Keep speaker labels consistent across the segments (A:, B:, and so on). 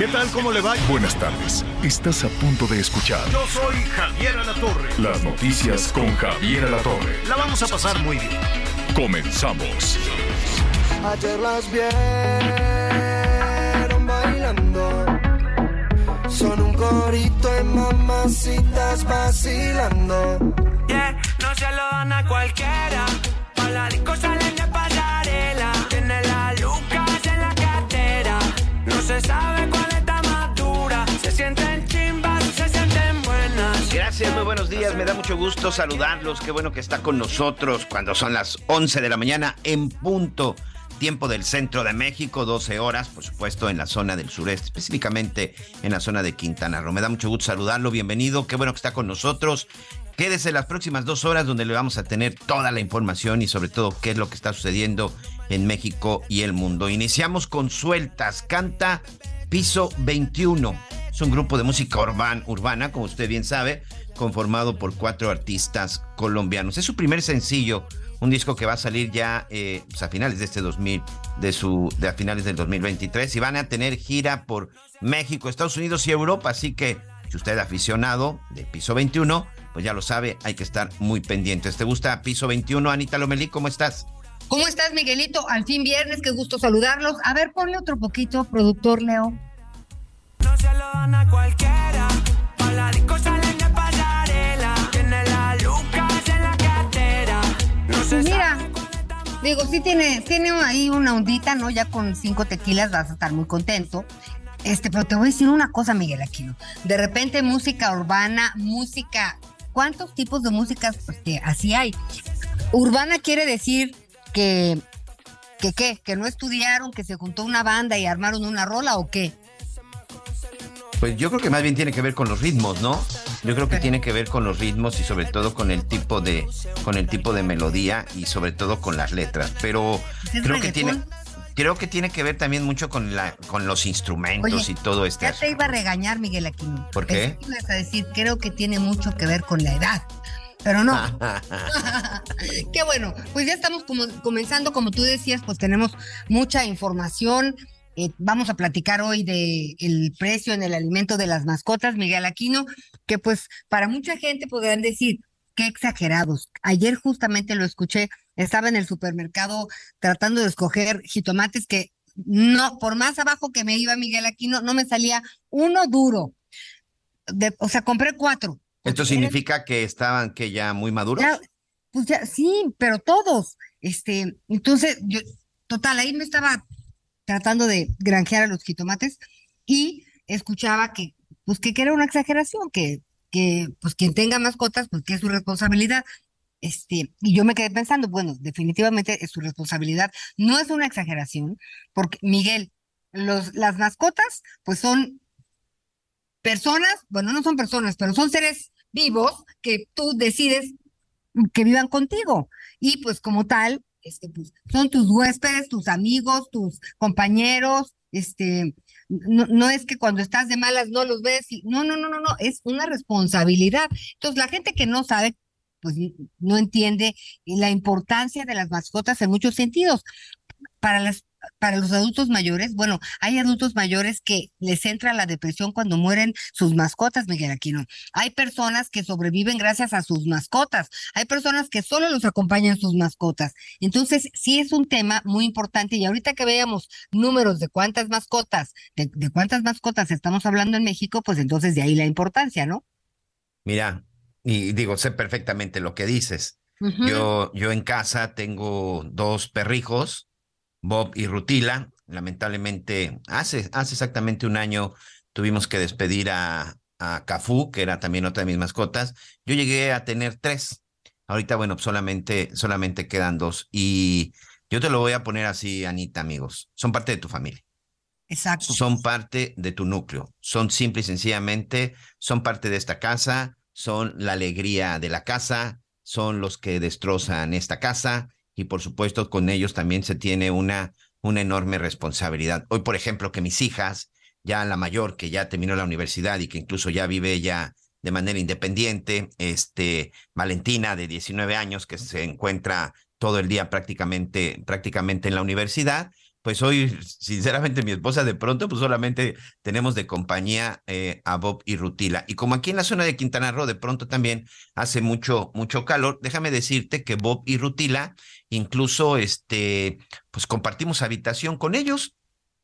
A: ¿Qué tal? ¿Cómo le va?
B: Buenas tardes. Estás a punto de escuchar
A: Yo soy Javier Alatorre.
B: las noticias con Javier Alatorre.
A: La vamos a pasar muy bien.
B: Comenzamos.
C: Ayer las vieron bailando. Son un corito de mamacitas vacilando.
D: Yeah, no se lo dan a cualquiera. Pa' la disco salen de se sabe cuál está más dura. Se sienten chimbas, se sienten buenas.
E: Gracias, muy buenos días. Me da mucho gusto saludarlos. Qué bueno que está con nosotros cuando son las 11 de la mañana en punto. Tiempo del centro de México, 12 horas, por supuesto, en la zona del sureste, específicamente en la zona de Quintana Roo. Me da mucho gusto saludarlo. Bienvenido. Qué bueno que está con nosotros. Quédese las próximas dos horas donde le vamos a tener toda la información y sobre todo qué es lo que está sucediendo en México y el mundo. Iniciamos con Sueltas, canta Piso 21. Es un grupo de música urban- urbana, como usted bien sabe, conformado por cuatro artistas colombianos. Es su primer sencillo, un disco que va a salir ya eh, pues, a finales de este 2000, de su, de a finales del 2023 y van a tener gira por México, Estados Unidos y Europa, así que si usted es aficionado de Piso 21, pues ya lo sabe, hay que estar muy pendientes. ¿Te gusta Piso 21, Anita Lomelí? ¿Cómo estás?
F: ¿Cómo estás, Miguelito? Al fin viernes, qué gusto saludarlos. A ver, ponle otro poquito, productor Leo.
D: No se lo dan a cualquiera. Pa' la disco salen de pasarela. Tiene la Lucas en la cartera. No se
F: Pues mira, digo, sí tiene, tiene ahí una ondita, ¿no? Ya con cinco tequilas vas a estar muy contento. Este, pero te voy a decir una cosa, Miguel Aquino. De repente, música urbana, música. ¿Cuántos tipos de músicas pues, que así hay? Urbana quiere decir que. ¿Que qué? ¿Que no estudiaron, que se juntó una banda y armaron una rola o qué?
E: Pues yo creo que más bien tiene que ver con los ritmos, ¿no? Yo creo que tiene que ver con los ritmos y sobre todo con el tipo de con el tipo de melodía y sobre todo con las letras, pero
F: ¿Es
E: creo que tiene? Creo que tiene que ver también mucho con la con los instrumentos
F: Oye,
E: y todo este
F: Ya te iba a regañar, Miguel Aquino.
E: ¿Por qué?
F: Pensé que ibas a decir, creo que tiene mucho que ver con la edad. Pero no. Qué bueno. Pues ya estamos como, comenzando, como tú decías, pues tenemos mucha información. Eh, vamos a platicar hoy de el precio en el alimento de las mascotas, Miguel Aquino, que pues para mucha gente podrán decir, qué exagerados. Ayer justamente lo escuché, estaba en el supermercado tratando de escoger jitomates que no, por más abajo que me iba Miguel Aquino, no me salía uno duro. De- o sea, compré cuatro.
E: Esto significa que estaban que ya muy maduros.
F: ya, pues ya, sí, pero todos. Este, entonces, yo, total, ahí me estaba tratando de granjear a los jitomates y escuchaba que, pues que, que era una exageración, que, que, pues quien tenga mascotas, pues que es su responsabilidad. Este, y yo me quedé pensando, bueno, definitivamente es su responsabilidad. No es una exageración, porque Miguel, los, las mascotas, pues son personas, bueno, no son personas, pero son seres vivos que tú decides que vivan contigo. Y pues como tal, este, pues, son tus huéspedes, tus amigos, tus compañeros, este, no, no es que cuando estás de malas no los ves, y, no, no, no, no, no, es una responsabilidad. Entonces, la gente que no sabe, pues no entiende la importancia de las mascotas en muchos sentidos. Para las para los adultos mayores, bueno, hay adultos mayores que les entra la depresión cuando mueren sus mascotas, Miguel Aquino. Hay personas que sobreviven gracias a sus mascotas. Hay personas que solo los acompañan sus mascotas. Entonces, sí es un tema muy importante. Y ahorita que veamos números de cuántas mascotas, de, de cuántas mascotas estamos hablando en México, pues entonces de ahí la importancia, ¿no?
E: Mira, y digo, sé perfectamente lo que dices. Yo, yo en casa tengo dos perrijos, Bob y Rutila. Lamentablemente, hace, hace exactamente un año tuvimos que despedir a, a Cafú, que era también otra de mis mascotas. Yo llegué a tener tres. Ahorita, bueno, solamente, solamente quedan dos. Y Yo te lo voy a poner así, Anita, amigos. Son parte de tu familia.
F: Exacto.
E: Son parte de tu núcleo. Son simple y sencillamente, son parte de esta casa, son la alegría de la casa, son los que destrozan esta casa y por supuesto con ellos también se tiene una, una enorme responsabilidad. Hoy, por ejemplo, que mis hijas, ya la mayor que ya terminó la universidad y que incluso ya vive ya de manera independiente, este, Valentina de 19 años que se encuentra todo el día prácticamente, prácticamente en la universidad, pues hoy, sinceramente, mi esposa de pronto, pues solamente tenemos de compañía eh, a Bob y Rutila. Y como aquí en la zona de Quintana Roo de pronto también hace mucho, mucho calor, déjame decirte que Bob y Rutila incluso, este, pues compartimos habitación con ellos.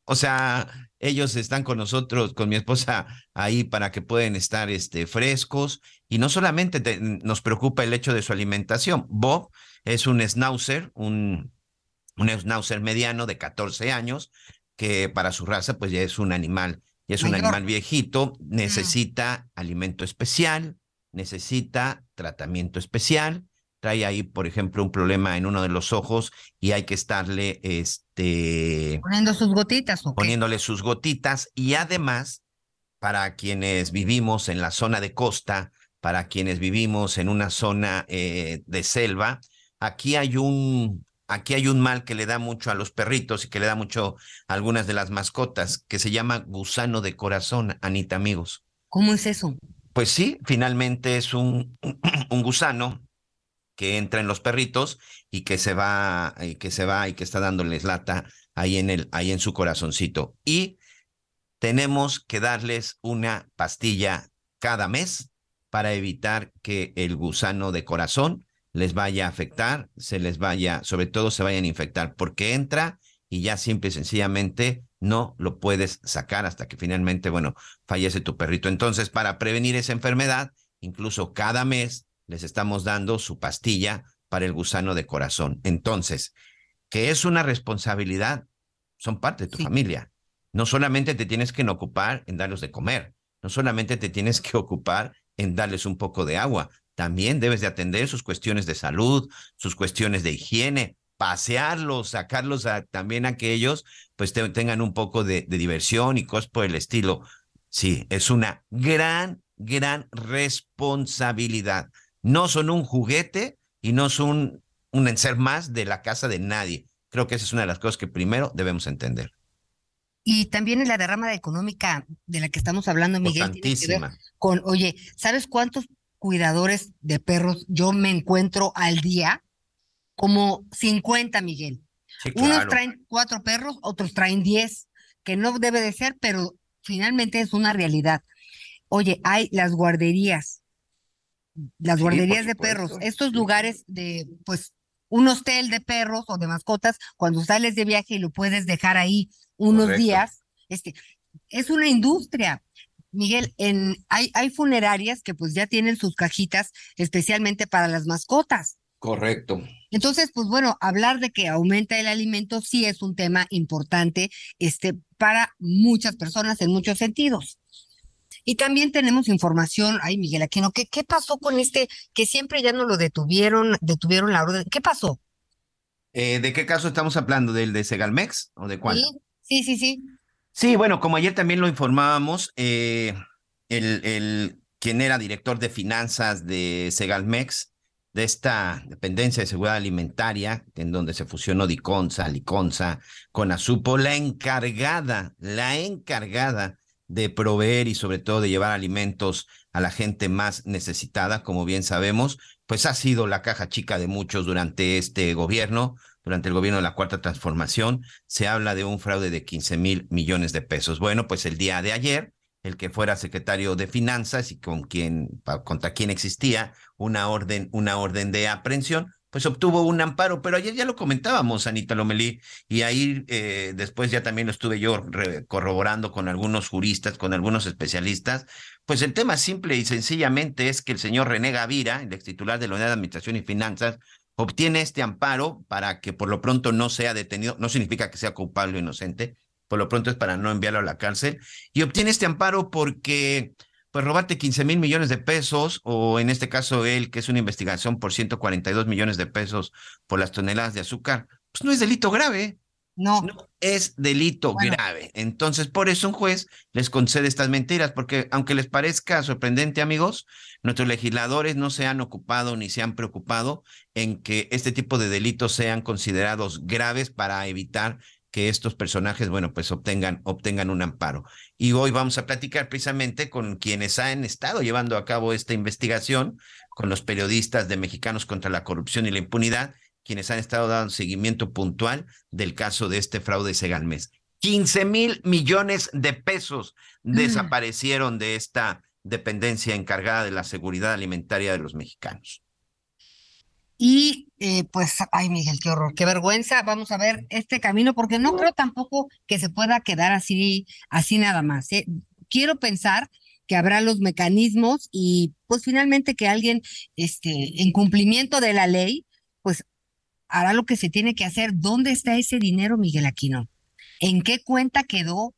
E: O sea, ellos están con nosotros, con mi esposa ahí para que puedan estar este, frescos. Y no solamente nos preocupa el hecho de su alimentación. Bob es un schnauzer, un, un schnauzer mediano de 14 años, que para su raza pues ya es un animal, ya es un animal viejito, necesita alimento especial, necesita tratamiento especial, trae ahí, por ejemplo, un problema en uno de los ojos y hay que estarle este
F: poniendo sus gotitas ¿o
E: poniéndole sus gotitas y además para quienes vivimos en la zona de costa, para quienes vivimos en una zona eh, de selva, aquí hay un aquí hay un mal que le da mucho a los perritos y que le da mucho a algunas de las mascotas, que se llama gusano de corazón, Anita, amigos.
F: ¿Cómo es eso?
E: Pues sí, finalmente es un, un gusano que entra en los perritos y que se va, y que se va y que está dándoles lata ahí en el, ahí en su corazoncito. Y tenemos que darles una pastilla cada mes para evitar que el gusano de corazón les vaya a afectar, se les vaya, sobre todo se vayan a infectar, porque entra y ya simple y sencillamente no lo puedes sacar hasta que finalmente, bueno, fallece tu perrito. Entonces, para prevenir esa enfermedad, incluso cada mes les estamos dando su pastilla para el gusano de corazón. Entonces, que es una responsabilidad, son parte de tu familia. No solamente te tienes que ocupar en darles de comer, no solamente te tienes que ocupar en darles un poco de agua, también debes de atender sus cuestiones de salud, sus cuestiones de higiene, pasearlos, sacarlos a, también a que ellos pues tengan un poco de, diversión y cosas por el estilo. Sí, es una gran, gran responsabilidad. No son un juguete y no son un ser más de la casa de nadie. Creo que esa es una de las cosas que primero debemos entender.
F: Y también en la derrama económica de la que estamos hablando, Miguel, tiene con, oye, ¿sabes cuántos cuidadores de perros yo me encuentro al día, como 50, Miguel. Unos traen cuatro perros, otros traen diez, que no debe de ser, pero finalmente es una realidad. Oye, hay las guarderías, las guarderías de perros, estos lugares de, pues, un hostel de perros o de mascotas, cuando sales de viaje y lo puedes dejar ahí unos días, este, es una industria. Miguel, en, hay, hay funerarias que pues ya tienen sus cajitas especialmente para las mascotas.
E: Correcto.
F: Entonces, pues bueno, hablar de que aumenta el alimento sí es un tema importante este, para muchas personas en muchos sentidos. Y también tenemos información, ay Miguel Aquino, ¿qué, qué pasó con este que siempre ya no lo detuvieron, detuvieron la orden? ¿Qué pasó?
E: Eh, ¿De qué caso estamos hablando? ¿Del de Segalmex o de cuál?
F: sí, sí. sí.
E: Sí, bueno, como ayer también lo informábamos, eh, el, el, quien era director de finanzas de Segalmex, de esta dependencia de seguridad alimentaria, en donde se fusionó Diconsa, Liconsa, con Azupo, la encargada, la encargada de proveer y sobre todo de llevar alimentos a la gente más necesitada, como bien sabemos, pues ha sido la caja chica de muchos durante este gobierno, durante el gobierno de la Cuarta Transformación, se habla de un fraude de 15 mil millones de pesos. Bueno, pues el día de ayer, el que fuera secretario de Finanzas y con quien, contra quien existía una orden, una orden de aprehensión, pues obtuvo un amparo, pero ayer ya lo comentábamos, Anita Lomelí, y ahí eh, después ya también lo estuve yo corroborando con algunos juristas, con algunos especialistas, pues el tema simple y sencillamente es que el señor René Gavira, el ex titular de la Unidad de Administración y Finanzas, obtiene este amparo para que por lo pronto no sea detenido, no significa que sea culpable o inocente, por lo pronto es para no enviarlo a la cárcel, y obtiene este amparo porque, pues, robarte 15 mil millones de pesos, o en este caso él, que es una investigación por 142 millones de pesos por las toneladas de azúcar, pues no es delito grave.
F: No,
E: No es delito
F: Bueno.
E: grave. Entonces, por eso un juez les concede estas mentiras, porque aunque les parezca sorprendente, amigos, nuestros legisladores no se han ocupado ni se han preocupado en que este tipo de delitos sean considerados graves para evitar que estos personajes, bueno, pues obtengan, obtengan un amparo. Y hoy vamos a platicar precisamente con quienes han estado llevando a cabo esta investigación, con los periodistas de Mexicanos contra la Corrupción y la Impunidad, quienes han estado dando seguimiento puntual del caso de este fraude Segalmés. 15 mil millones de pesos desaparecieron de esta dependencia encargada de la seguridad alimentaria de los mexicanos.
F: y eh, pues, ay Miguel, qué horror, qué vergüenza. Vamos a ver este camino, porque no creo tampoco que se pueda quedar así, así nada más. ¿eh? Quiero pensar que habrá los mecanismos y pues finalmente que alguien, este, en cumplimiento de la ley, pues hará lo que se tiene que hacer. ¿Dónde está ese dinero, Miguel Aquino? ¿En qué cuenta quedó?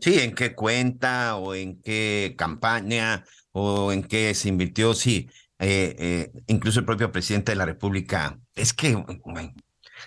E: Sí, en qué cuenta o en qué campaña o en qué se invirtió, sí. eh, eh, incluso el propio presidente de la República, es que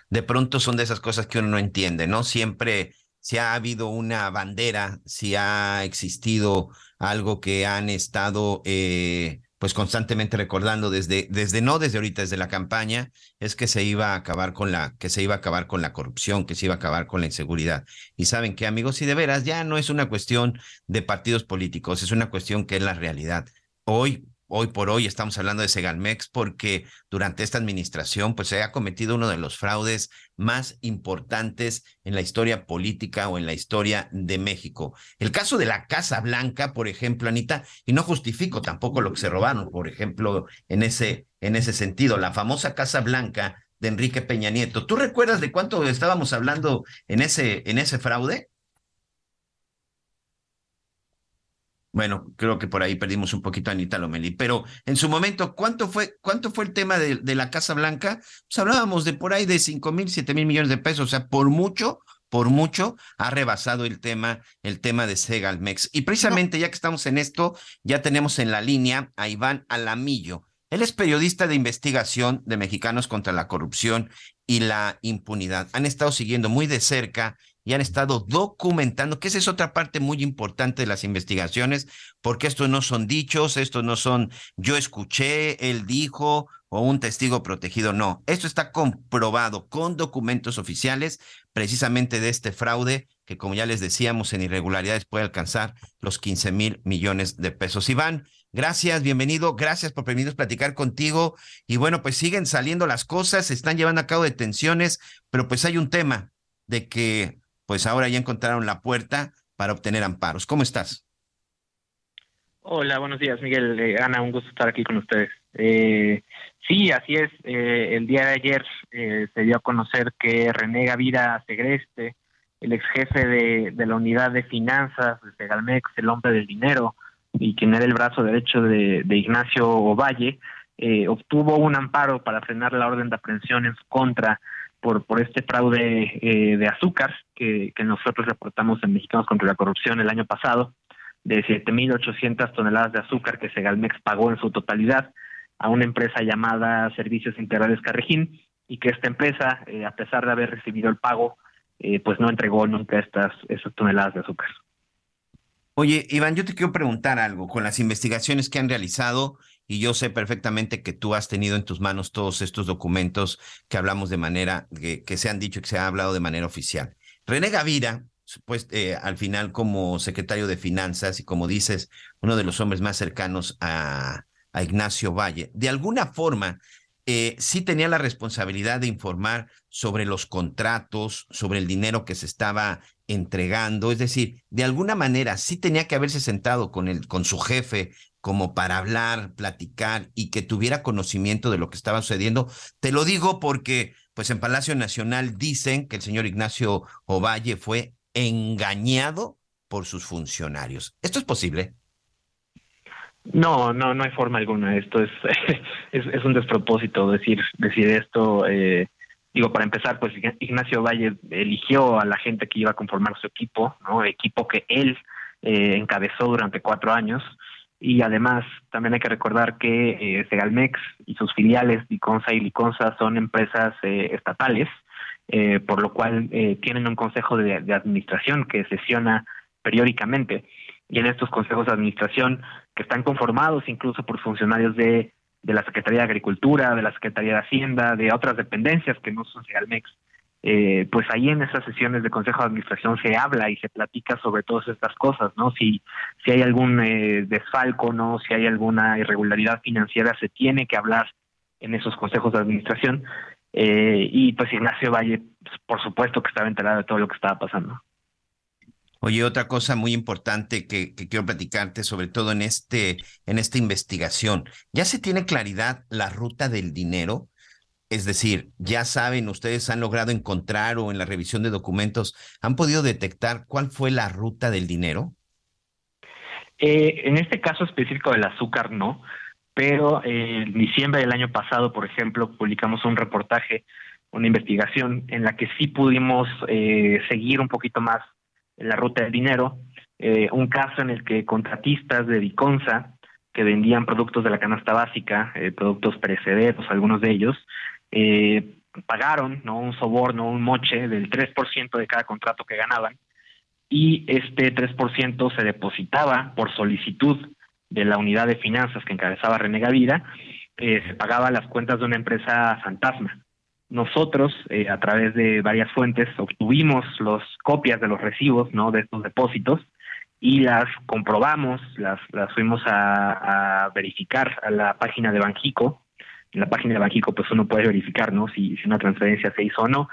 E: de pronto son de esas cosas que uno no entiende, ¿no? Siempre si ha habido una bandera, si ha existido algo que han estado eh, pues constantemente recordando desde, desde no desde ahorita, desde la campaña, es que se iba a acabar con la, que se iba a acabar con la corrupción, que se iba a acabar con la inseguridad. Y saben que, amigos, si de veras ya no es una cuestión de partidos políticos, es una cuestión que es la realidad. Hoy, hoy por hoy estamos hablando de Segalmex porque durante esta administración pues se ha cometido uno de los fraudes más importantes en la historia política o en la historia de México. El caso de la Casa Blanca, por ejemplo, Anita, y no justifico tampoco lo que se robaron, por ejemplo, en ese, en ese sentido, la famosa Casa Blanca de Enrique Peña Nieto. ¿Tú recuerdas de cuánto estábamos hablando en ese, en ese fraude? Bueno, creo que por ahí perdimos un poquito a Anita Lomeli, pero en su momento, ¿cuánto fue, cuánto fue el tema de, la Casa Blanca? Pues hablábamos de por ahí de cinco mil, siete mil millones de pesos, o sea, por mucho, por mucho ha rebasado el tema, el tema de Segalmex. Y precisamente ya que estamos en esto, ya tenemos en la línea a Iván Alamillo. Él es periodista de investigación de Mexicanos contra la Corrupción y la Impunidad. Han estado siguiendo muy de cerca y han estado documentando, que esa es otra parte muy importante de las investigaciones, porque estos no son dichos, estos no son yo escuché, él dijo o un testigo protegido, no, esto está comprobado con documentos oficiales precisamente de este fraude que como ya les decíamos en irregularidades puede alcanzar los 15 mil millones de pesos. Iván, gracias, bienvenido, gracias por permitirnos platicar contigo y bueno, pues siguen saliendo las cosas, se están llevando a cabo detenciones, pero pues hay un tema de que pues ahora ya encontraron la puerta para obtener amparos. ¿Cómo estás?
G: Hola, buenos días, Miguel. Eh, Ana, un gusto estar aquí con ustedes. Eh, sí, así es. Eh, el día de ayer eh, se dio a conocer que René Gavira Segreste, el ex jefe de, la unidad de finanzas de Segalmex, el hombre del dinero, y quien era el brazo derecho de, de Ignacio Ovalle, obtuvo un amparo para frenar la orden de aprehensión en su contra por, por este fraude eh, de azúcar que, nosotros reportamos en Mexicanos contra la Corrupción el año pasado de 7.800 toneladas de azúcar que Segalmex pagó en su totalidad a una empresa llamada Servicios Integrales Carrejín y que esta empresa, eh, a pesar de haber recibido el pago, eh, pues no entregó nunca estas, estas toneladas de azúcar.
E: Oye, Iván, yo te quiero preguntar algo con las investigaciones que han realizado y yo sé perfectamente que tú has tenido en tus manos todos estos documentos que hablamos de manera, que, se han dicho y que se ha hablado de manera oficial. René Gavira, pues eh, al final como secretario de Finanzas y como dices, uno de los hombres más cercanos a, Ignacio Valle, de alguna forma eh, sí tenía la responsabilidad de informar sobre los contratos, sobre el dinero que se estaba entregando, es decir, de alguna manera sí tenía que haberse sentado con con su jefe como para hablar, platicar y que tuviera conocimiento de lo que estaba sucediendo. Te lo digo porque, pues en Palacio Nacional dicen que el señor Ignacio Ovalle fue engañado por sus funcionarios. ¿Esto es posible?
G: No, no, no hay forma alguna. Esto es, es, un despropósito decir, decir esto. Eh, digo, para empezar, pues Ignacio Valle eligió a la gente que iba a conformar su equipo, ¿no? Equipo que él eh, encabezó durante cuatro años. Y además también hay que recordar que eh, Segalmex y sus filiales Liconza y Liconza son empresas eh, estatales, eh, por lo cual eh, tienen un consejo de, de administración que sesiona periódicamente. Y en estos consejos de administración que están conformados incluso por funcionarios de, de la Secretaría de Agricultura, de la Secretaría de Hacienda, de otras dependencias que no son Segalmex, eh, pues ahí en esas sesiones de Consejo de Administración se habla y se platica sobre todas estas cosas, ¿no? Si, si hay algún eh, desfalco, ¿no? Si hay alguna irregularidad financiera, se tiene que hablar en esos consejos de administración. Eh, y pues Ignacio Valle, pues, por supuesto que estaba enterado de todo lo que estaba pasando.
E: Oye, otra cosa muy importante que, que, quiero platicarte, sobre todo en este, en esta investigación, ¿ya se tiene claridad la ruta del dinero? Es decir, ya saben, ustedes han logrado encontrar o en la revisión de documentos, ¿han podido detectar cuál fue la ruta del dinero?
G: Eh, en este caso específico del azúcar, no, pero eh, en diciembre del año pasado, por ejemplo, publicamos un reportaje, una investigación en la que sí pudimos eh, seguir un poquito más la ruta del dinero, eh, un caso en el que contratistas de Viconza que vendían productos de la canasta básica, eh, productos perecederos, algunos de ellos, eh, pagaron ¿no? un soborno, un moche del 3% de cada contrato que ganaban y este 3% se depositaba por solicitud de la unidad de finanzas que encabezaba René Gavira, eh, se pagaba las cuentas de una empresa fantasma. Nosotros, eh, a través de varias fuentes, obtuvimos las copias de los recibos ¿no? de estos depósitos y las comprobamos, las, las fuimos a, a verificar a la página de Banjico, en la página de Banjico pues uno puede verificar ¿no? si, si una transferencia se hizo o no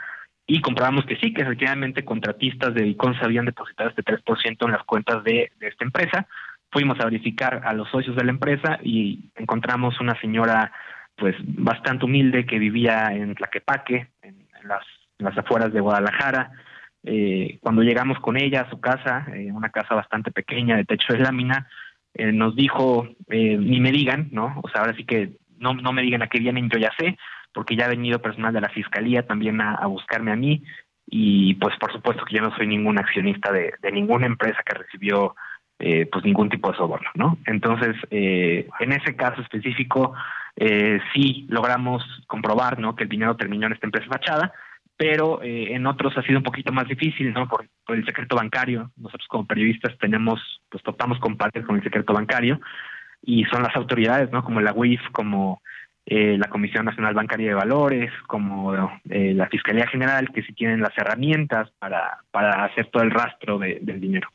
G: y comprobamos que sí, que efectivamente contratistas de Viconza habían depositado este 3% en las cuentas de, de, esta empresa. Fuimos a verificar a los socios de la empresa y encontramos una señora pues bastante humilde que vivía en Tlaquepaque, en, en, las, las afueras de Guadalajara. Eh, cuando llegamos con ella a su casa, eh, una casa bastante pequeña de techo de lámina, eh, nos dijo, ni me digan, ¿no? O sea, ahora sí que no, me digan a qué vienen, yo ya sé, porque ya ha venido personal de la fiscalía también a, buscarme a mí y pues por supuesto que yo no soy ningún accionista de, ninguna empresa que recibió eh, pues ningún tipo de soborno, ¿no? Entonces, eh, en ese caso específico, eh, sí logramos comprobar, ¿no? Que el dinero terminó en esta empresa fachada, pero eh, en otros ha sido un poquito más difícil, ¿no? Por, por, el secreto bancario. Nosotros como periodistas tenemos, pues topamos con partes con el secreto bancario y son las autoridades, ¿no? Como la UIF, como eh, la Comisión Nacional Bancaria de Valores, como eh, la Fiscalía General, que sí tienen las herramientas para, para hacer todo el rastro de, del dinero.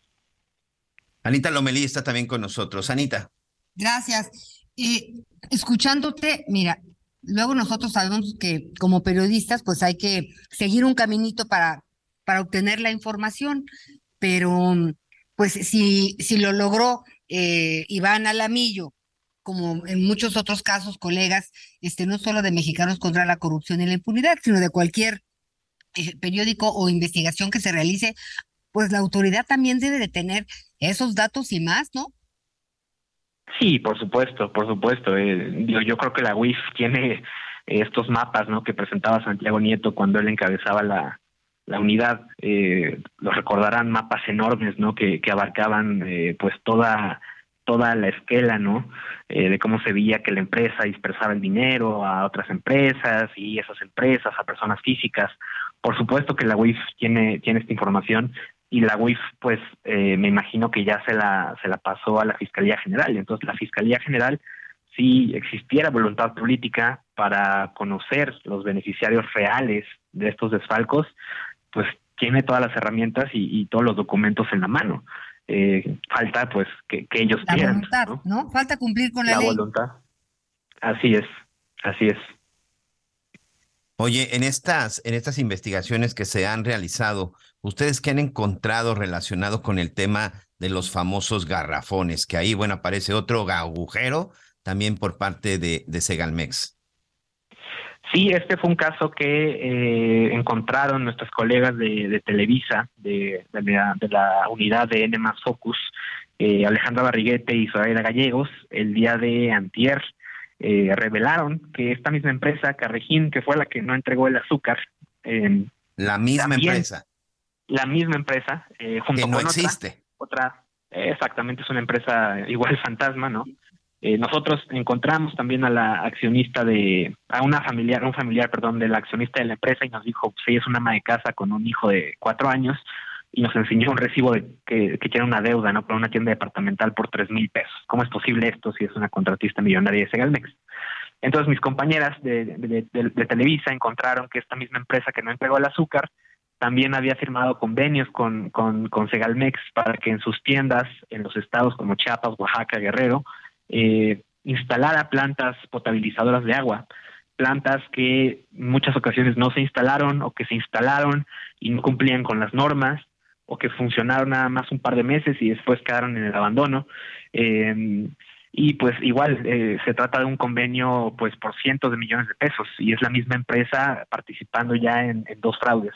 E: Anita Lomelí está también con nosotros. Anita.
F: Gracias. Eh, escuchándote, mira, luego nosotros sabemos que como periodistas, pues hay que seguir un caminito para, para obtener la información, pero pues si, si lo logró eh, Iván Alamillo, como en muchos otros casos, colegas, este, no solo de Mexicanos contra la Corrupción y la Impunidad, sino de cualquier eh, periódico o investigación que se realice, pues la autoridad también debe de tener esos datos y más, ¿no?
G: Sí, por supuesto, por supuesto. Eh, yo, creo que la UIF tiene estos mapas, ¿no? Que presentaba Santiago Nieto cuando él encabezaba la, la unidad. Eh, los recordarán mapas enormes, ¿no? Que, que abarcaban, eh, pues toda toda la esquela, ¿no? Eh, de cómo se veía que la empresa dispersaba el dinero a otras empresas y esas empresas a personas físicas. Por supuesto que la UIF tiene, tiene esta información y la UIF, pues, eh, me imagino que ya se la, se la pasó a la Fiscalía General. Entonces, la Fiscalía General, si existiera voluntad política para conocer los beneficiarios reales de estos desfalcos, pues tiene todas las herramientas y, y todos los documentos en la mano eh, falta pues que, que ellos
F: la
G: quieran.
F: Voluntad,
G: ¿no?
F: ¿no? Falta cumplir con la,
G: la
F: ley.
G: voluntad. Así es, así es.
E: Oye, en estas, en estas investigaciones que se han realizado, ¿ustedes qué han encontrado relacionado con el tema de los famosos garrafones? Que ahí, bueno, aparece otro agujero también por parte de, de Segalmex.
G: Sí, este fue un caso que eh, encontraron nuestros colegas de, de Televisa, de, de, la, de, la, unidad de N Focus, eh, Alejandra Barriguete y Zoraida Gallegos, el día de antier, eh, revelaron que esta misma empresa, Carrejín, que fue la que no entregó el azúcar.
E: la misma
G: también,
E: empresa.
G: La misma empresa, eh, junto
E: que no
G: con
E: existe.
G: Otra, otra Exactamente, es una empresa igual fantasma, ¿no? Eh, nosotros encontramos también a la accionista de, a una familiar, un familiar, perdón, del accionista de la empresa y nos dijo, pues ella es una ama de casa con un hijo de cuatro años y nos enseñó un recibo de que, que tiene una deuda, ¿no? Por una tienda departamental por tres mil pesos. ¿Cómo es posible esto si es una contratista millonaria de Segalmex? Entonces mis compañeras de, de, de, de Televisa encontraron que esta misma empresa que no entregó el azúcar también había firmado convenios con, con, con Segalmex para que en sus tiendas en los estados como Chiapas, Oaxaca, Guerrero, eh, instalara plantas potabilizadoras de agua, plantas que en muchas ocasiones no se instalaron o que se instalaron y no cumplían con las normas o que funcionaron nada más un par de meses y después quedaron en el abandono. Eh, y pues igual eh, se trata de un convenio pues por cientos de millones de pesos y es la misma empresa participando ya en dos fraudes.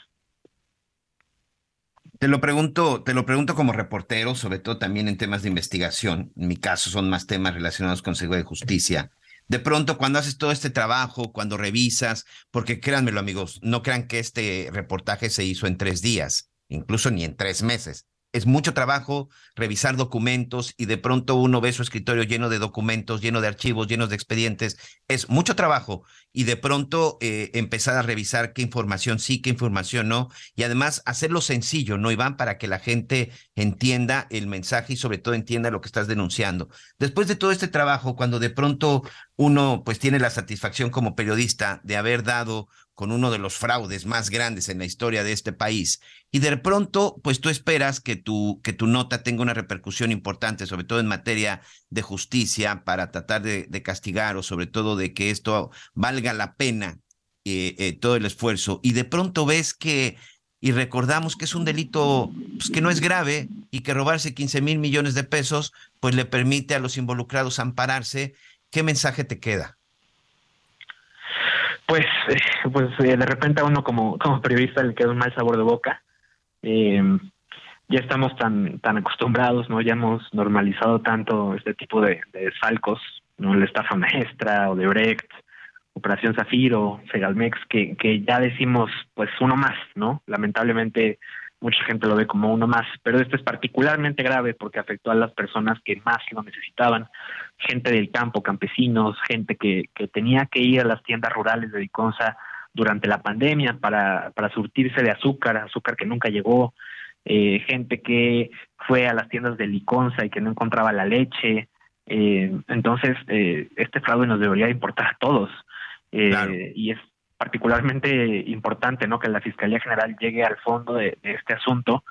E: Te lo pregunto, te lo pregunto como reportero, sobre todo también en temas de investigación. En mi caso son más temas relacionados con seguridad de justicia. De pronto, cuando haces todo este trabajo, cuando revisas, porque créanmelo, amigos, no crean que este reportaje se hizo en tres días, incluso ni en tres meses es mucho trabajo revisar documentos y de pronto uno ve su escritorio lleno de documentos, lleno de archivos, llenos de expedientes. Es mucho trabajo y de pronto eh, empezar a revisar qué información sí, qué información no y además hacerlo sencillo, ¿no, Iván? Para que la gente entienda el mensaje y sobre todo entienda lo que estás denunciando. Después de todo este trabajo, cuando de pronto uno pues tiene la satisfacción como periodista de haber dado con uno de los fraudes más grandes en la historia de este país. Y de pronto, pues tú esperas que tu, que tu nota tenga una repercusión importante, sobre todo en materia de justicia, para tratar de, castigar o sobre todo de que esto valga la pena eh, eh, todo el esfuerzo. Y de pronto ves que, y recordamos que es un delito pues, que no es grave y que robarse 15 mil millones de pesos, pues le permite a los involucrados ampararse. ¿Qué mensaje te queda?
G: Pues, eh, pues eh, de repente a uno como, como periodista le queda un mal sabor de boca. Eh, ya estamos tan tan acostumbrados, ¿no? Ya hemos normalizado tanto este tipo de, de salcos, ¿no? La estafa maestra, o de Brecht, Operación Zafiro, Segalmex, que, que ya decimos, pues uno más, ¿no? Lamentablemente mucha gente lo ve como uno más, pero esto es particularmente grave porque afectó a las personas que más lo necesitaban, gente del campo, campesinos, gente que, que tenía que ir a las tiendas rurales de Viconza durante la pandemia para, para surtirse de azúcar, azúcar que nunca llegó, eh, gente que fue a las tiendas de Liconza y que no encontraba la leche. Eh, entonces, eh, este fraude nos debería importar a todos. Eh, claro. Y es particularmente importante ¿no? que la Fiscalía General llegue al fondo de, de este asunto.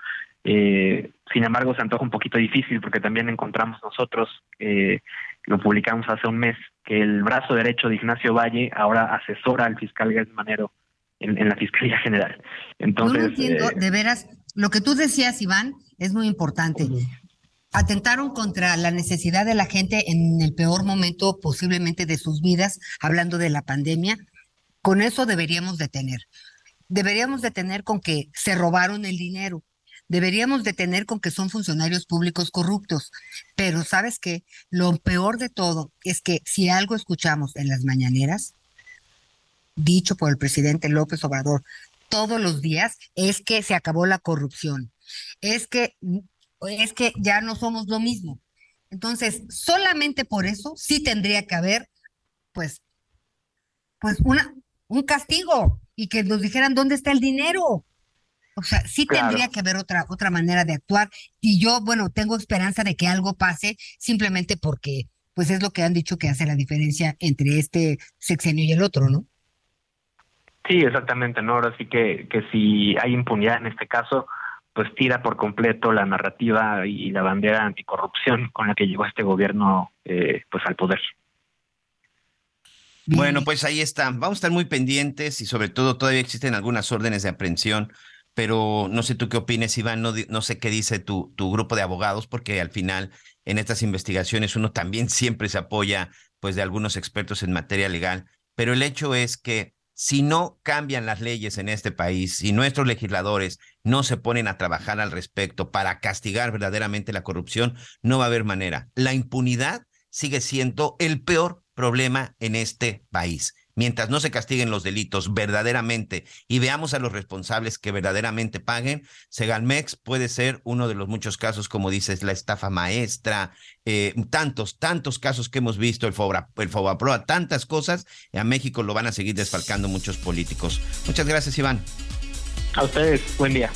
G: Eh, sin embargo, se antoja un poquito difícil porque también encontramos nosotros, eh, lo publicamos hace un mes, que el brazo derecho de Ignacio Valle ahora asesora al fiscal Gertz Manero en, en, la Fiscalía General. Entonces,
F: Yo no entiendo, eh, de veras, lo que tú decías, Iván, es muy importante. Uh -huh. Atentaron contra la necesidad de la gente en el peor momento posiblemente de sus vidas, hablando de la pandemia, con eso deberíamos detener. Deberíamos detener con que se robaron el dinero. Deberíamos detener con que son funcionarios públicos corruptos. Pero sabes qué? Lo peor de todo es que si algo escuchamos en las mañaneras, dicho por el presidente López Obrador todos los días, es que se acabó la corrupción. Es que, es que ya no somos lo mismo. Entonces, solamente por eso sí tendría que haber, pues, pues una, un castigo y que nos dijeran dónde está el dinero. O sea, sí claro. tendría que haber otra, otra manera de actuar. Y yo, bueno, tengo esperanza de que algo pase simplemente porque, pues es lo que han dicho que hace la diferencia entre este sexenio y el otro, ¿no?
G: Sí, exactamente, ¿no? Ahora sí que, que si hay impunidad en este caso, pues tira por completo la narrativa y la bandera anticorrupción con la que llegó este gobierno eh, pues al poder.
E: Bueno, pues ahí está. Vamos a estar muy pendientes y sobre todo todavía existen algunas órdenes de aprehensión, pero no sé tú qué opines, Iván, no, no sé qué dice tu, tu grupo de abogados, porque al final en estas investigaciones uno también siempre se apoya pues de algunos expertos en materia legal, pero el hecho es que si no cambian las leyes en este país, si nuestros legisladores no se ponen a trabajar al respecto para castigar verdaderamente la corrupción, no va a haber manera. La impunidad sigue siendo el peor problema en este país. mientras no se castiguen los delitos verdaderamente y veamos a los responsables que verdaderamente paguen, Segalmex puede ser uno de los muchos casos, como dices, la estafa maestra, eh, tantos, tantos casos que hemos visto, el, Fobra, el Fobaproa, tantas cosas, y a México lo van a seguir desfalcando muchos políticos. Muchas gracias, Iván.
G: A ustedes, buen día.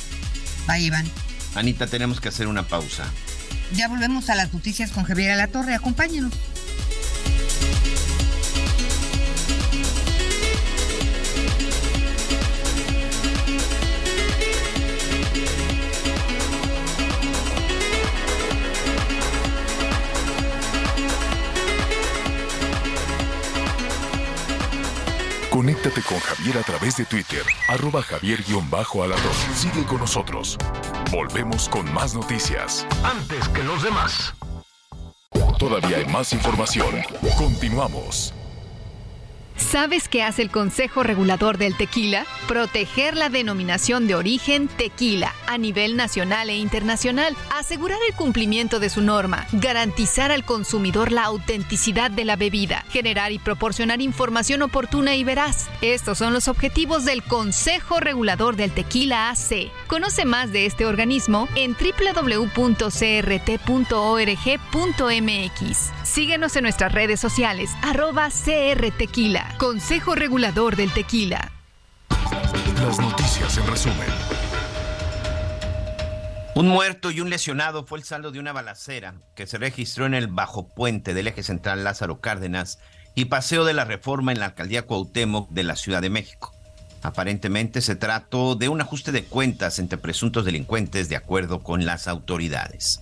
F: Bye, Iván.
E: Anita, tenemos que hacer una pausa.
F: Ya volvemos a las noticias con Javier Alatorre. Acompáñenos.
B: Conéctate con Javier a través de Twitter, arroba javier-alador. Sigue con nosotros. Volvemos con más noticias.
A: Antes que los demás.
B: Todavía hay más información. Continuamos.
H: ¿Sabes qué hace el Consejo Regulador del Tequila? Proteger la denominación de origen tequila a nivel nacional e internacional, asegurar el cumplimiento de su norma, garantizar al consumidor la autenticidad de la bebida, generar y proporcionar información oportuna y veraz. Estos son los objetivos del Consejo Regulador del Tequila AC. Conoce más de este organismo en www.crt.org.mx. Síguenos en nuestras redes sociales, arroba CRTequila. Consejo Regulador del Tequila.
B: Las noticias en resumen.
E: Un muerto y un lesionado fue el saldo de una balacera que se registró en el bajo puente del eje central Lázaro Cárdenas y Paseo de la Reforma en la alcaldía Cuauhtémoc de la Ciudad de México. Aparentemente se trató de un ajuste de cuentas entre presuntos delincuentes de acuerdo con las autoridades.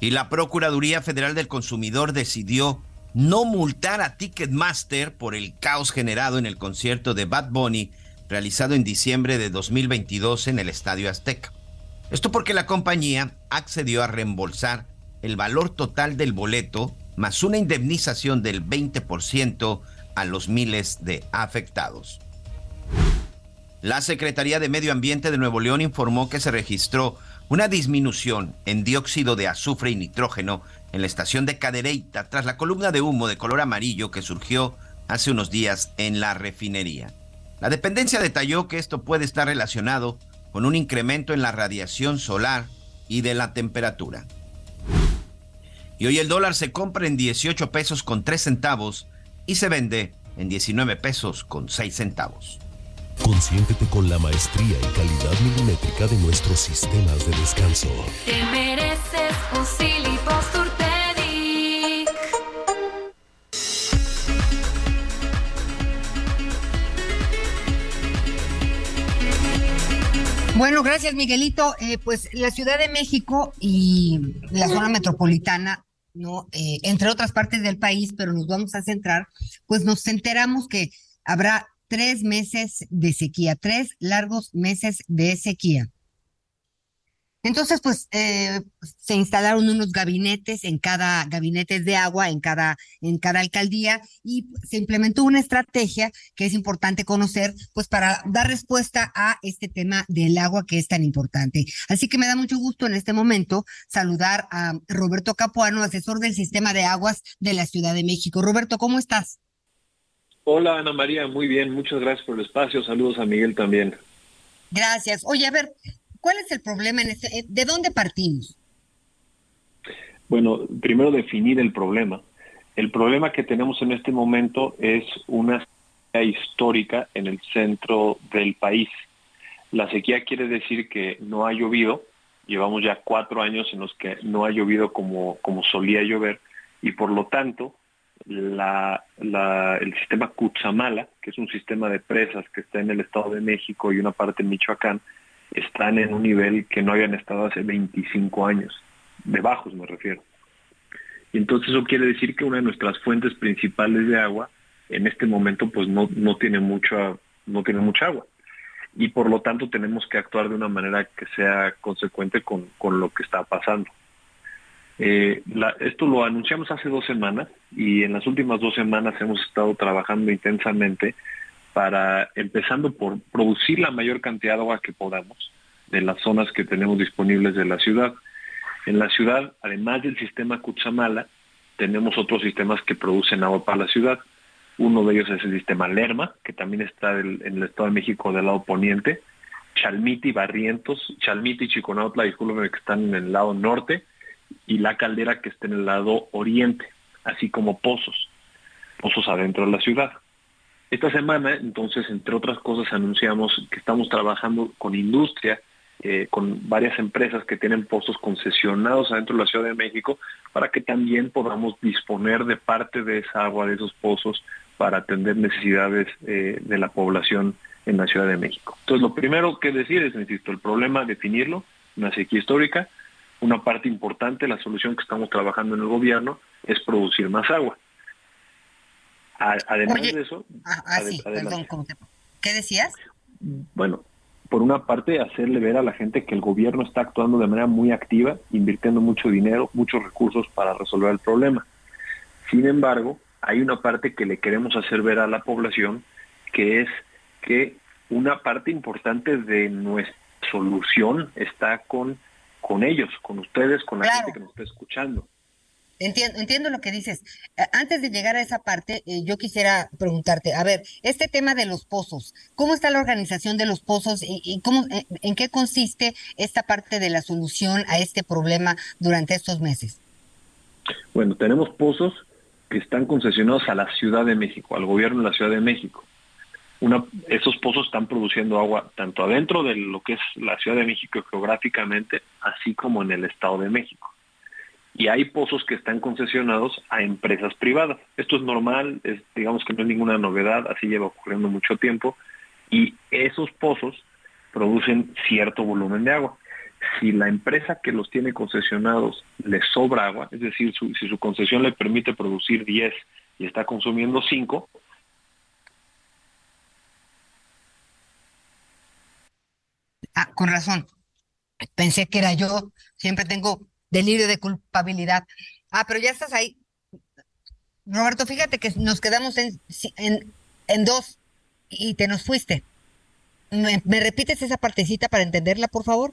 E: Y la Procuraduría Federal del Consumidor decidió no multar a Ticketmaster por el caos generado en el concierto de Bad Bunny realizado en diciembre de 2022 en el Estadio Azteca. Esto porque la compañía accedió a reembolsar el valor total del boleto más una indemnización del 20% a los miles de afectados. La Secretaría de Medio Ambiente de Nuevo León informó que se registró una disminución en dióxido de azufre y nitrógeno en la estación de Cadereyta tras la columna de humo de color amarillo que surgió hace unos días en la refinería. La dependencia detalló que esto puede estar relacionado con un incremento en la radiación solar y de la temperatura. Y hoy el dólar se compra en 18 pesos con 3 centavos y se vende en 19 pesos con 6 centavos.
I: Consiéntete con la maestría y calidad milimétrica de nuestros sistemas de descanso.
J: Te mereces un
F: Bueno, gracias Miguelito. Eh, pues la Ciudad de México y la zona metropolitana, ¿no? Eh, entre otras partes del país, pero nos vamos a centrar, pues nos enteramos que habrá tres meses de sequía, tres largos meses de sequía. Entonces, pues eh, se instalaron unos gabinetes en cada gabinete de agua, en cada, en cada alcaldía, y se implementó una estrategia que es importante conocer, pues para dar respuesta a este tema del agua que es tan importante. Así que me da mucho gusto en este momento saludar a Roberto Capuano, asesor del sistema de aguas de la Ciudad de México. Roberto, ¿cómo estás?
K: Hola Ana María, muy bien, muchas gracias por el espacio. Saludos a Miguel también.
F: Gracias. Oye, a ver, ¿Cuál es el problema? En este, eh, ¿De dónde partimos?
K: Bueno, primero definir el problema. El problema que tenemos en este momento es una sequía histórica en el centro del país. La sequía quiere decir que no ha llovido, llevamos ya cuatro años en los que no ha llovido como, como solía llover y por lo tanto la, el sistema Cutzamala, que es un sistema de presas que está en el Estado de México y una parte en Michoacán, están en un nivel que no habían estado hace 25 años, de bajos me refiero. Y entonces eso quiere decir que una de nuestras fuentes principales de agua en este momento pues no, no tiene mucha no tiene mucha agua y por lo tanto tenemos que actuar de una manera que sea consecuente con, con lo que está pasando. Eh, esto lo anunciamos hace dos semanas y en las últimas dos semanas hemos estado trabajando intensamente para, empezando por producir la mayor cantidad de agua que podamos de las zonas que tenemos disponibles de la ciudad. En la ciudad, además del sistema Cuchamala, tenemos otros sistemas que producen agua para la ciudad. Uno de ellos es el sistema Lerma, que también está en el Estado de México del lado poniente. Chalmiti, Barrientos, Chalmiti y Chiconautla, disculpen, que están en el lado norte, y la caldera que está en el lado oriente, así como pozos, pozos adentro de la ciudad. Esta semana, entonces, entre otras cosas, anunciamos que estamos trabajando con industria, eh, con varias empresas que tienen pozos concesionados adentro de la Ciudad de México, para que también podamos disponer de parte de esa agua, de esos pozos, para atender necesidades eh, de la población en la Ciudad de México. Entonces, lo primero que decir es, insisto, el problema, definirlo, una sequía histórica, una parte importante, la solución que estamos trabajando en el gobierno es producir más agua. además de eso...
F: Ah, ah perdón, ¿qué decías?
K: Bueno, por una parte, hacerle ver a la gente que el gobierno está actuando de manera muy activa, invirtiendo mucho dinero, muchos recursos para resolver el problema. Sin embargo, hay una parte que le queremos hacer ver a la población, que es que una parte importante de nuestra solución está con, con ellos, con ustedes, con la gente que nos está escuchando.
F: Entiendo, entiendo lo que dices. Antes de llegar a esa parte, eh, yo quisiera preguntarte, a ver, este tema de los pozos, ¿cómo está la organización de los pozos y, cómo, eh, en qué consiste esta parte de la solución a este problema durante estos meses?
K: Bueno, tenemos pozos que están concesionados a la Ciudad de México, al gobierno de la Ciudad de México esos pozos están produciendo agua tanto adentro de lo que es la Ciudad de México geográficamente, así como en el Estado de México. Y hay pozos que están concesionados a empresas privadas. Esto es normal, digamos que no es ninguna novedad, así lleva ocurriendo mucho tiempo. Y esos pozos producen cierto volumen de agua. Si la empresa que los tiene concesionados le sobra agua, es decir, si su concesión le permite producir 10 y está consumiendo 5,
F: Ah, con razón. Pensé que era yo. Siempre tengo delirio de culpabilidad. Ah, pero ya estás ahí. Roberto, fíjate que nos quedamos en, en, dos y te nos fuiste. ¿Me, repites esa partecita para entenderla, por favor?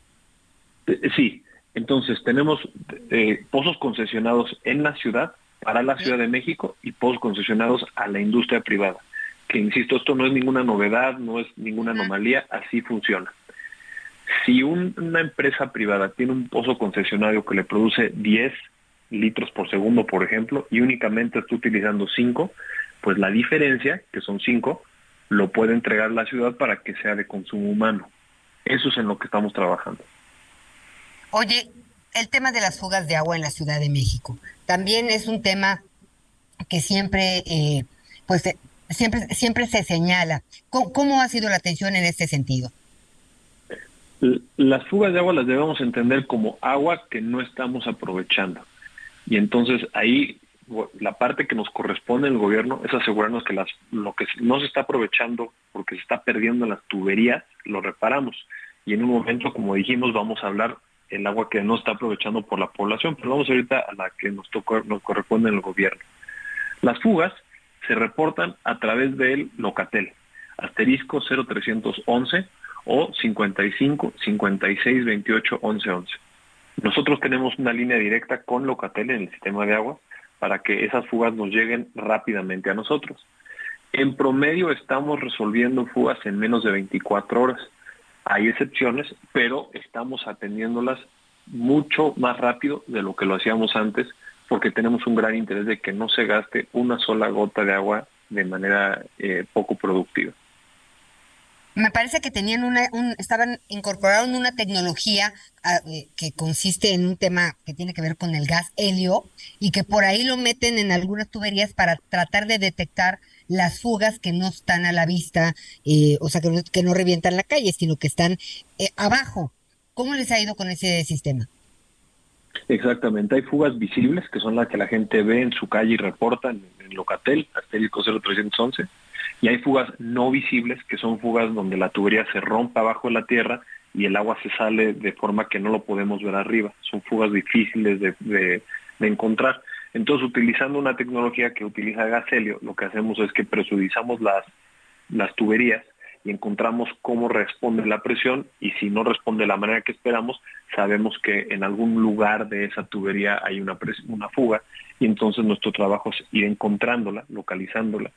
K: Eh, sí, entonces tenemos eh, pozos concesionados en la ciudad, para la Ciudad de México, y pozos concesionados a la industria privada. Que insisto, esto no es ninguna novedad, no es ninguna anomalía, así funciona. Si una empresa privada tiene un pozo concesionario que le produce 10 litros por segundo, por ejemplo, y únicamente está utilizando 5, pues la diferencia, que son 5, lo puede entregar la ciudad para que sea de consumo humano. Eso es en lo que estamos trabajando.
F: Oye, el tema de las fugas de agua en la Ciudad de México también es un tema que siempre, eh, pues, siempre, siempre se señala. ¿Cómo ha sido la atención en este sentido?
K: Las fugas de agua las debemos entender como agua que no estamos aprovechando. Y entonces ahí la parte que nos corresponde el gobierno es asegurarnos que las, lo que no se está aprovechando porque se está perdiendo en las tuberías, lo reparamos. Y en un momento, como dijimos, vamos a hablar el agua que no está aprovechando por la población, pero vamos ahorita a la que nos, tocó, nos corresponde en el gobierno. Las fugas se reportan a través del Locatel, asterisco 0311 o 55 56 28 11 11. Nosotros tenemos una línea directa con Locatel en el sistema de agua para que esas fugas nos lleguen rápidamente a nosotros. En promedio estamos resolviendo fugas en menos de 24 horas. Hay excepciones, pero estamos atendiéndolas mucho más rápido de lo que lo hacíamos antes porque tenemos un gran interés de que no se gaste una sola gota de agua de manera eh, poco productiva
F: me parece que tenían una, un, estaban incorporaron una tecnología ah, eh, que consiste en un tema que tiene que ver con el gas helio y que por ahí lo meten en algunas tuberías para tratar de detectar las fugas que no están a la vista, eh, o sea, que no, que no revientan la calle, sino que están eh, abajo. ¿Cómo les ha ido con ese sistema?
K: Exactamente, hay fugas visibles, que son las que la gente ve en su calle y reporta en, Locatel, Asterisco 0311 y hay fugas no visibles, que son fugas donde la tubería se rompe abajo de la tierra y el agua se sale de forma que no lo podemos ver arriba. Son fugas difíciles de, encontrar. Entonces, utilizando una tecnología que utiliza gas helio, lo que hacemos es que presurizamos las, las tuberías y encontramos cómo responde la presión y si no responde de la manera que esperamos, sabemos que en algún lugar de esa tubería hay una, una fuga y entonces nuestro trabajo es ir encontrándola, localizándola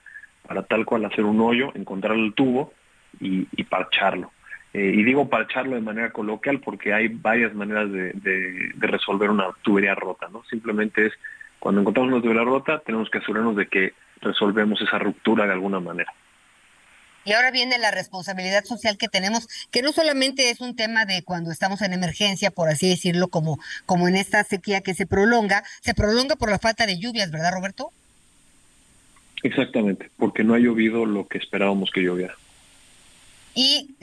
K: para tal cual hacer un hoyo, encontrar el tubo y, parcharlo. Eh, y digo parcharlo de manera coloquial porque hay varias maneras de, de, resolver una tubería rota, ¿no? Simplemente es cuando encontramos una tubería rota tenemos que asegurarnos de que resolvemos esa ruptura de alguna manera.
F: Y ahora viene la responsabilidad social que tenemos, que no solamente es un tema de cuando estamos en emergencia, por así decirlo, como, como en esta sequía que se prolonga, se prolonga por la falta de lluvias, ¿verdad, Roberto?
K: Exactamente, porque no ha llovido lo que esperábamos que lloviera.
F: ¿Y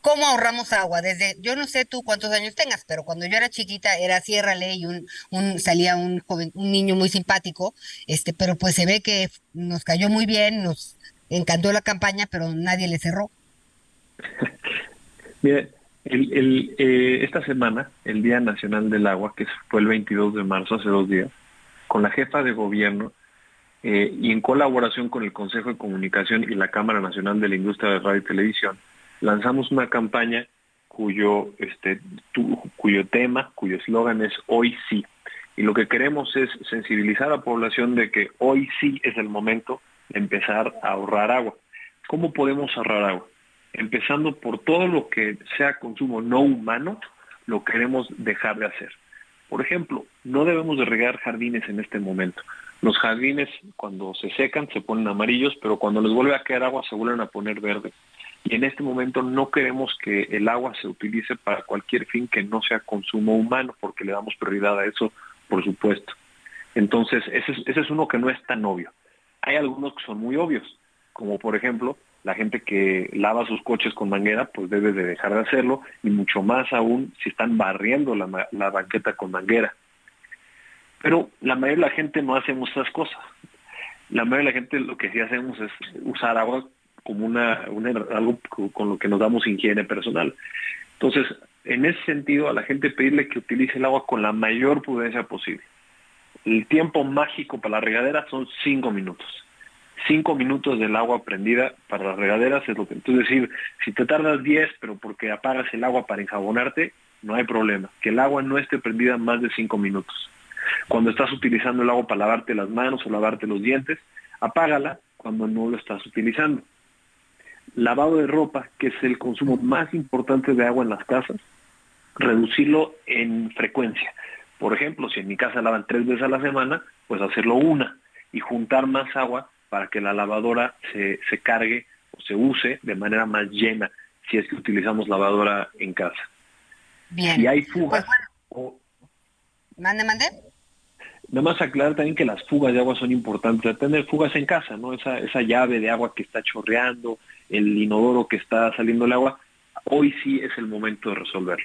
F: cómo ahorramos agua? Desde, yo no sé tú cuántos años tengas, pero cuando yo era chiquita era Sierra Ley, un, un salía un joven, un niño muy simpático, este, pero pues se ve que nos cayó muy bien, nos encantó la campaña, pero nadie le cerró.
K: Mire, el, eh, esta semana, el Día Nacional del Agua, que fue el 22 de marzo, hace dos días, con la jefa de gobierno eh, y en colaboración con el Consejo de Comunicación y la Cámara Nacional de la Industria de Radio y Televisión, lanzamos una campaña cuyo, este, cuyo tema, cuyo eslogan es Hoy sí. Y lo que queremos es sensibilizar a la población de que hoy sí es el momento empezar a ahorrar agua. ¿Cómo podemos ahorrar agua? Empezando por todo lo que sea consumo no humano, lo queremos dejar de hacer. Por ejemplo, no debemos de regar jardines en este momento. Los jardines cuando se secan se ponen amarillos, pero cuando les vuelve a caer agua se vuelven a poner verdes. Y en este momento no queremos que el agua se utilice para cualquier fin que no sea consumo humano, porque le damos prioridad a eso, por supuesto. Entonces, ese es, uno que no es tan obvio. Hay algunos que son muy obvios, como por ejemplo la gente que lava sus coches con manguera, pues debe de dejar de hacerlo, y mucho más aún si están barriendo la, banqueta con manguera. Pero la mayoría de la gente no hacemos esas cosas. La mayoría de la gente lo que sí hacemos es usar agua como una, algo con lo que nos damos higiene personal. Entonces, en ese sentido, a la gente pedirle que utilice el agua con la mayor prudencia posible. El tiempo mágico para la regadera son cinco minutos. Cinco minutos del agua prendida para las regaderas es lo que... Es decir, si te tardas diez, pero porque apagas el agua para enjabonarte, no hay problema. Que el agua no esté prendida más de cinco minutos. Cuando estás utilizando el agua para lavarte las manos o lavarte los dientes, apágala cuando no lo estás utilizando. Lavado de ropa, que es el consumo más importante de agua en las casas, reducirlo en frecuencia. Por ejemplo, si en mi casa lavan tres veces a la semana, pues hacerlo una y juntar más agua para que la lavadora se, se cargue o se use de manera más llena si es que utilizamos lavadora en casa.
F: Bien.
K: Si hay fugas
F: pues Mande, mande.
K: Nada más aclarar también que las fugas de agua son importantes. Tener fugas en casa, ¿no? Esa, esa llave de agua que está chorreando, el inodoro que está saliendo el agua, hoy sí es el momento de resolverlo.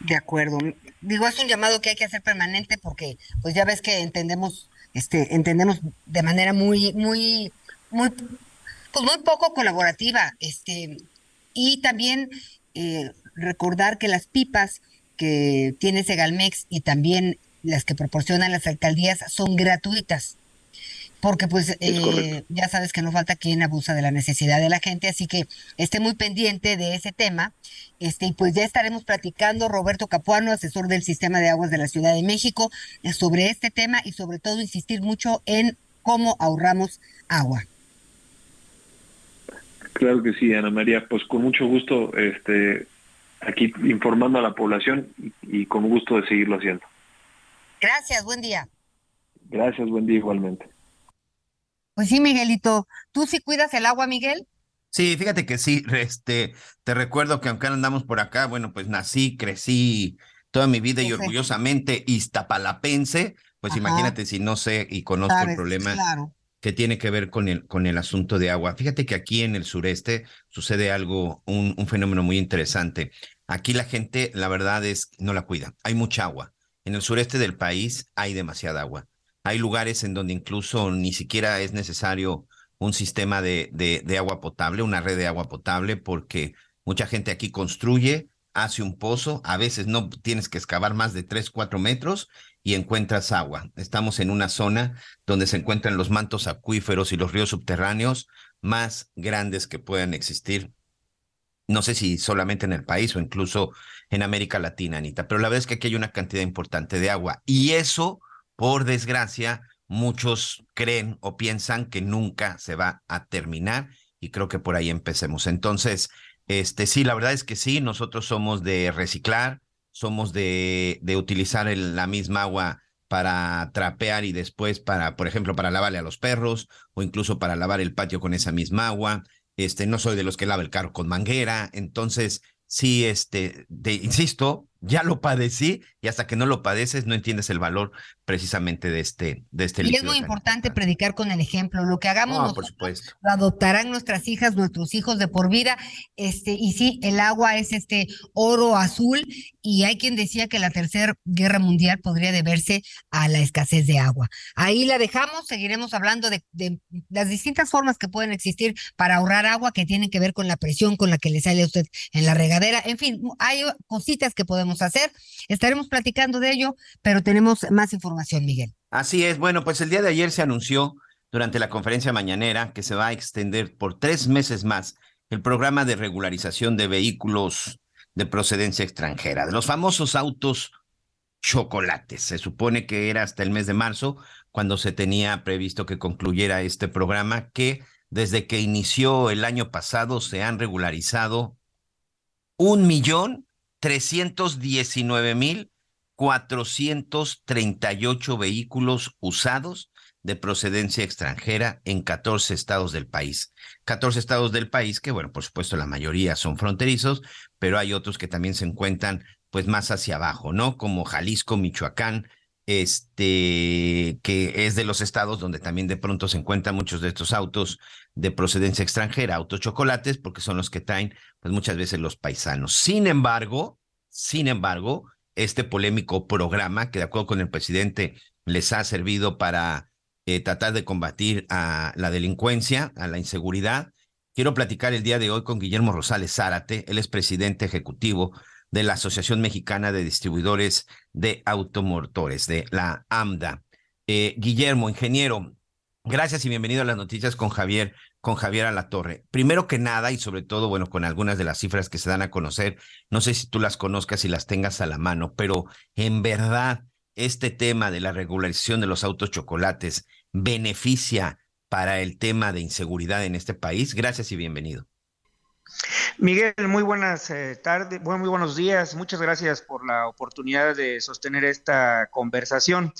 F: De acuerdo. Digo, es un llamado que hay que hacer permanente porque, pues ya ves que entendemos, este, entendemos de manera muy, muy, muy, pues muy poco colaborativa, este, y también eh, recordar que las pipas que tiene Segalmex y también las que proporcionan las alcaldías son gratuitas porque pues eh, ya sabes que no falta quien abusa de la necesidad de la gente, así que esté muy pendiente de ese tema. Este, y pues ya estaremos platicando, Roberto Capuano, asesor del Sistema de Aguas de la Ciudad de México, eh, sobre este tema y sobre todo insistir mucho en cómo ahorramos agua.
K: Claro que sí, Ana María, pues con mucho gusto este, aquí informando a la población y con gusto de seguirlo haciendo.
F: Gracias, buen día.
K: Gracias, buen día igualmente.
F: Pues sí, Miguelito. ¿Tú sí cuidas el agua, Miguel?
E: Sí, fíjate que sí, este, te recuerdo que aunque andamos por acá, bueno, pues nací, crecí toda mi vida y orgullosamente iztapalapense, pues imagínate si no sé y conozco el problema que tiene que ver con el, con el asunto de agua. Fíjate que aquí en el sureste sucede algo, un, un fenómeno muy interesante. Aquí la gente, la verdad es, no la cuida. Hay mucha agua. En el sureste del país hay demasiada agua. Hay lugares en donde incluso ni siquiera es necesario un sistema de, agua potable, una red de agua potable, porque mucha gente aquí construye, hace un pozo, a veces no tienes que excavar más de 3, 4 metros y encuentras agua. Estamos en una zona donde se encuentran los mantos acuíferos y los ríos subterráneos más grandes que puedan existir. No sé si solamente en el país o incluso en América Latina, Anita, pero la verdad es que aquí hay una cantidad importante de agua y eso por desgracia, muchos creen o piensan que nunca se va a terminar y creo que por ahí empecemos. Entonces, este sí, la verdad es que sí, nosotros somos de reciclar, somos de, de utilizar la misma agua para trapear y después para, por ejemplo, para lavarle a los perros o incluso para lavar el patio con esa misma agua. Este, no soy de los que lava el carro con manguera, entonces sí, este, te insisto, ya lo padecí y hasta que no lo padeces no entiendes el valor precisamente de este de este
F: Y es muy importante predicar con el ejemplo, lo que hagamos
E: por supuesto.
F: lo adoptarán nuestras hijas, nuestros hijos de por vida. Este, y sí, el agua es este oro azul y hay quien decía que la tercera guerra mundial podría deberse a la escasez de agua. Ahí la dejamos, seguiremos hablando de, de las distintas formas que pueden existir para ahorrar agua que tienen que ver con la presión con la que le sale a usted en la regadera. En fin, hay cositas que podemos hacer. Estaremos platicando de ello, pero tenemos más información, Miguel.
E: Así es. Bueno, pues el día de ayer se anunció durante la conferencia mañanera que se va a extender por tres meses más el programa de regularización de vehículos de procedencia extranjera, de los famosos autos chocolates. Se supone que era hasta el mes de marzo cuando se tenía previsto que concluyera este programa que desde que inició el año pasado se han regularizado un millón 319.438 vehículos usados de procedencia extranjera en 14 estados del país. 14 estados del país que, bueno, por supuesto, la mayoría son fronterizos, pero hay otros que también se encuentran pues más hacia abajo, ¿no? Como Jalisco, Michoacán, este, que es de los estados donde también de pronto se encuentran muchos de estos autos de procedencia extranjera, autos chocolates, porque son los que traen, pues muchas veces los paisanos. Sin embargo, sin embargo, este polémico programa, que de acuerdo con el presidente les ha servido para eh, tratar de combatir a la delincuencia, a la inseguridad, quiero platicar el día de hoy con Guillermo Rosales Zárate, él es presidente ejecutivo de la Asociación Mexicana de Distribuidores de Automotores, de la AMDA. Eh, Guillermo, ingeniero, gracias y bienvenido a las noticias con Javier, con Javier Alatorre. Primero que nada, y sobre todo, bueno, con algunas de las cifras que se dan a conocer, no sé si tú las conozcas y las tengas a la mano, pero en verdad, este tema de la regularización de los autos chocolates beneficia para el tema de inseguridad en este país. Gracias y bienvenido.
L: Miguel, muy buenas eh, tardes, muy buenos días. Muchas gracias por la oportunidad de sostener esta conversación.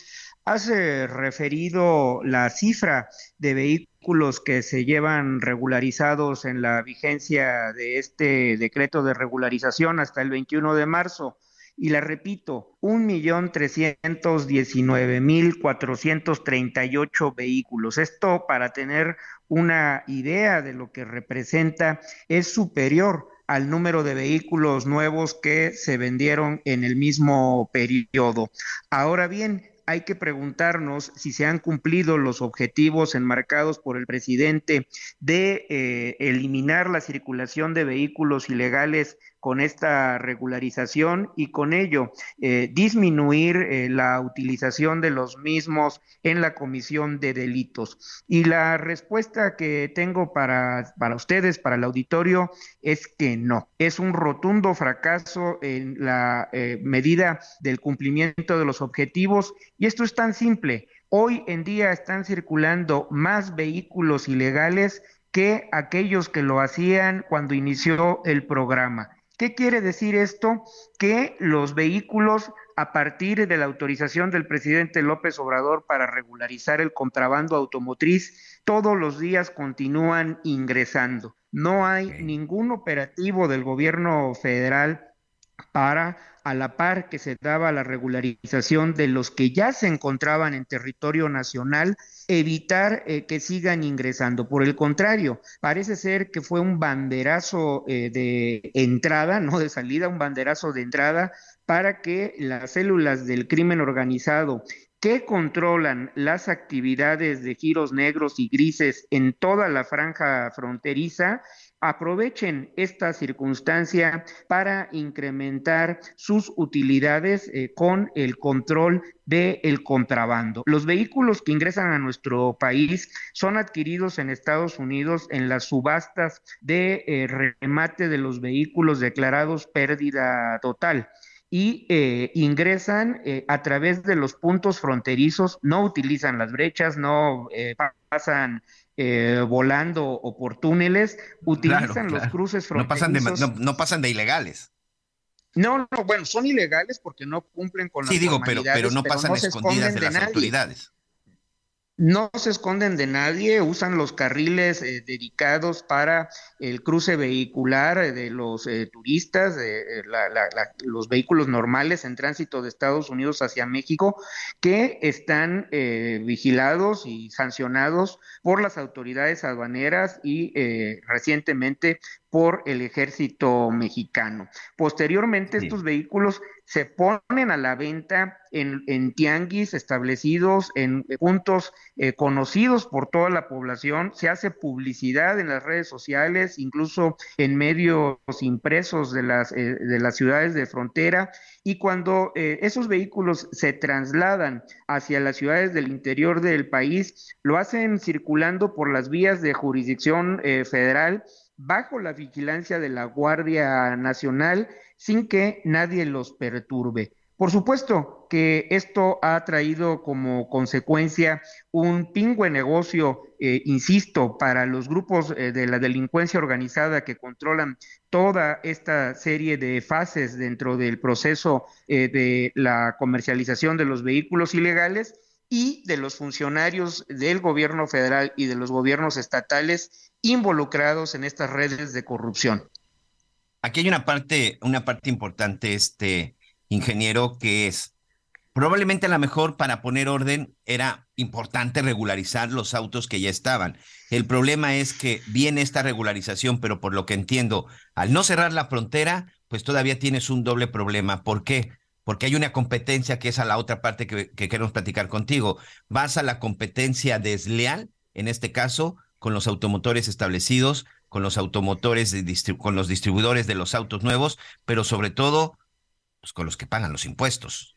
L: Has eh, referido la cifra de vehículos que se llevan regularizados en la vigencia de este decreto de regularización hasta el 21 de marzo. Y la repito, un millón trescientos diecinueve mil cuatrocientos treinta y ocho vehículos. Esto para tener una idea de lo que representa es superior al número de vehículos nuevos que se vendieron en el mismo periodo. Ahora bien, hay que preguntarnos si se han cumplido los objetivos enmarcados por el presidente de eh, eliminar la circulación de vehículos ilegales con esta regularización y con ello eh, disminuir eh, la utilización de los mismos en la comisión de delitos. Y la respuesta que tengo para, para ustedes, para el auditorio, es que no. Es un rotundo fracaso en la eh, medida del cumplimiento de los objetivos y esto es tan simple. Hoy en día están circulando más vehículos ilegales que aquellos que lo hacían cuando inició el programa. ¿Qué quiere decir esto? Que los vehículos, a partir de la autorización del presidente López Obrador para regularizar el contrabando automotriz, todos los días continúan ingresando. No hay ningún operativo del gobierno federal para, a la par que se daba la regularización de los que ya se encontraban en territorio nacional, evitar eh, que sigan ingresando. Por el contrario, parece ser que fue un banderazo eh, de entrada, no de salida, un banderazo de entrada para que las células del crimen organizado que controlan las actividades de giros negros y grises en toda la franja fronteriza aprovechen esta circunstancia para incrementar sus utilidades eh, con el control del contrabando. Los vehículos que ingresan a nuestro país son adquiridos en Estados Unidos en las subastas de eh, remate de los vehículos declarados pérdida total y eh, ingresan a través de los puntos fronterizos, no utilizan las brechas, no pasan volando o por túneles, utilizan los cruces fronterizos.
E: No pasan de, ilegales.
L: No, no, bueno, son ilegales porque no cumplen con las
E: Sí, digo, pero, pero no pasan escondidas de las autoridades
L: no se esconden de nadie, usan los carriles eh, dedicados para el cruce vehicular eh, de los eh, turistas, de los vehículos normales en tránsito de Estados Unidos hacia México, que están vigilados y sancionados por las autoridades aduaneras y recientemente por el ejército mexicano. Posteriormente, estos vehículos se ponen a la venta en, en tianguis establecidos en puntos eh, conocidos por toda la población, se hace publicidad en las redes sociales, incluso en medios impresos de las, eh, de las ciudades de frontera, y cuando eh, esos vehículos se trasladan hacia las ciudades del interior del país, lo hacen circulando por las vías de jurisdicción federal bajo la vigilancia de la Guardia Nacional sin que nadie los perturbe. Por supuesto que esto ha traído como consecuencia un pingüe negocio, eh, insisto, para los grupos eh, de la delincuencia organizada que controlan toda esta serie de fases dentro del proceso eh, de la comercialización de los vehículos ilegales y de los funcionarios del gobierno federal y de los gobiernos estatales involucrados en estas redes de corrupción.
E: Aquí hay una parte, una parte importante, este ingeniero, que es probablemente a lo mejor para poner orden era importante regularizar los autos que ya estaban. El problema es que viene esta regularización, pero por lo que entiendo, al no cerrar la frontera, pues todavía tienes un doble problema. ¿Por qué? Porque hay una competencia que es a la otra parte que, queremos platicar contigo. Vas a la competencia desleal, en este caso, con los automotores establecidos, con los automotores, con los distribuidores de los autos nuevos, pero sobre todo, pues, con los que pagan los impuestos.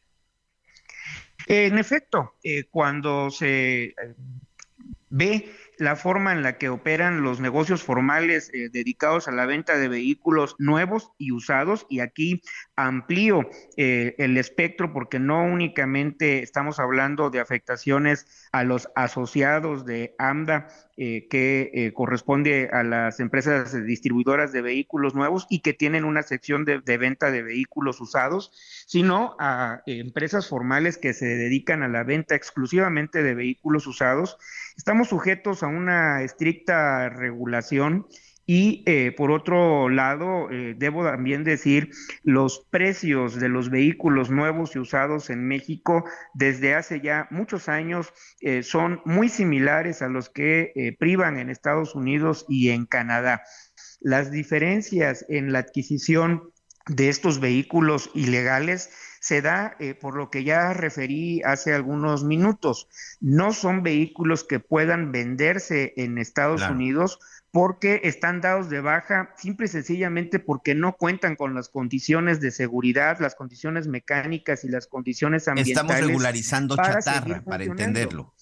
L: En efecto, eh, cuando se eh, ve la forma en la que operan los negocios formales eh, dedicados a la venta de vehículos nuevos y usados. Y aquí amplío eh, el espectro porque no únicamente estamos hablando de afectaciones a los asociados de AMDA eh, que eh, corresponde a las empresas distribuidoras de vehículos nuevos y que tienen una sección de, venta de vehículos usados, sino a empresas formales que se dedican a la venta exclusivamente de vehículos usados. Estamos sujetos a una estricta regulación y eh, por otro lado, eh, debo también decir, los precios de los vehículos nuevos y usados en México desde hace ya muchos años eh, son muy similares a los que privan en Estados Unidos y en Canadá. Las diferencias en la adquisición de estos vehículos ilegales se da por lo que ya referí hace algunos minutos. No son vehículos que puedan venderse en Estados Unidos porque están dados de baja simple y sencillamente porque no cuentan con las condiciones de seguridad, las condiciones mecánicas y las condiciones ambientales.
E: Estamos regularizando chatarra, para entenderlo.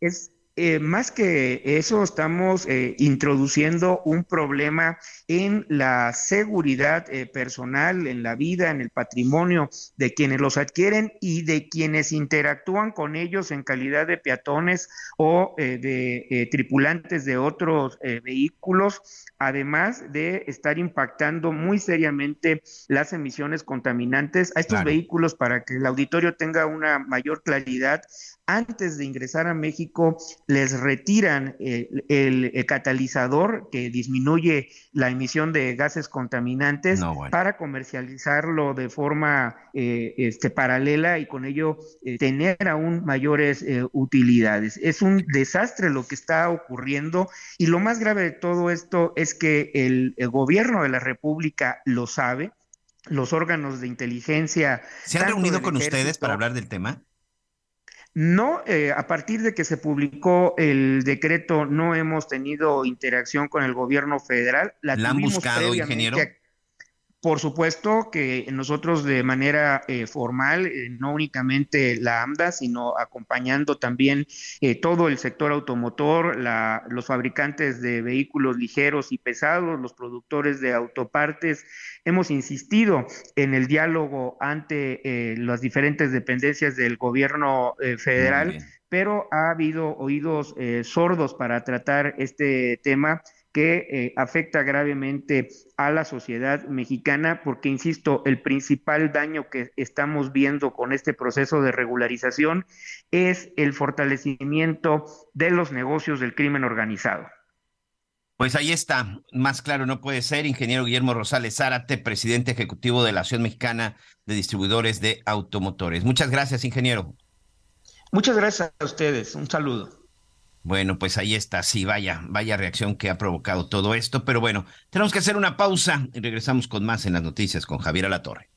L: Es eh, más que eso, estamos eh, introduciendo un problema en la seguridad eh, personal, en la vida, en el patrimonio de quienes los adquieren y de quienes interactúan con ellos en calidad de peatones o de tripulantes de otros vehículos, además de estar impactando muy seriamente las emisiones contaminantes a estos vehículos para que el auditorio tenga una mayor claridad antes de ingresar a México les retiran eh, el, catalizador que disminuye la emisión de gases contaminantes para comercializarlo de forma eh, este, paralela y con ello eh, tener aún mayores utilidades. Es un desastre lo que está ocurriendo y lo más grave de todo esto es que el, el gobierno de la República lo sabe, los órganos de inteligencia.
E: ¿Se han reunido con ustedes para hablar del tema?
L: No, eh, a partir de que se publicó el decreto, no hemos tenido interacción con el gobierno federal.
E: La, han buscado, ingeniero?
L: Por supuesto que nosotros de manera eh, formal, eh, no únicamente la AMDA, sino acompañando también eh, todo el sector automotor, los fabricantes de vehículos ligeros y pesados, los productores de autopartes, hemos insistido en el diálogo ante las diferentes dependencias del gobierno federal, pero ha habido oídos sordos para tratar este tema que eh, afecta gravemente a la sociedad mexicana, porque, insisto, el principal daño que estamos viendo con este proceso de regularización es el fortalecimiento de los negocios del crimen organizado.
E: Pues ahí está, más claro no puede ser, ingeniero Guillermo Rosales Zárate, presidente ejecutivo de la Asociación Mexicana de Distribuidores de Automotores. Muchas gracias, ingeniero.
L: Muchas gracias a ustedes, un saludo.
E: Bueno, pues ahí está, sí, vaya, vaya reacción que ha provocado todo esto, pero bueno, tenemos que hacer una pausa y regresamos con más en las noticias con Javier Alatorre.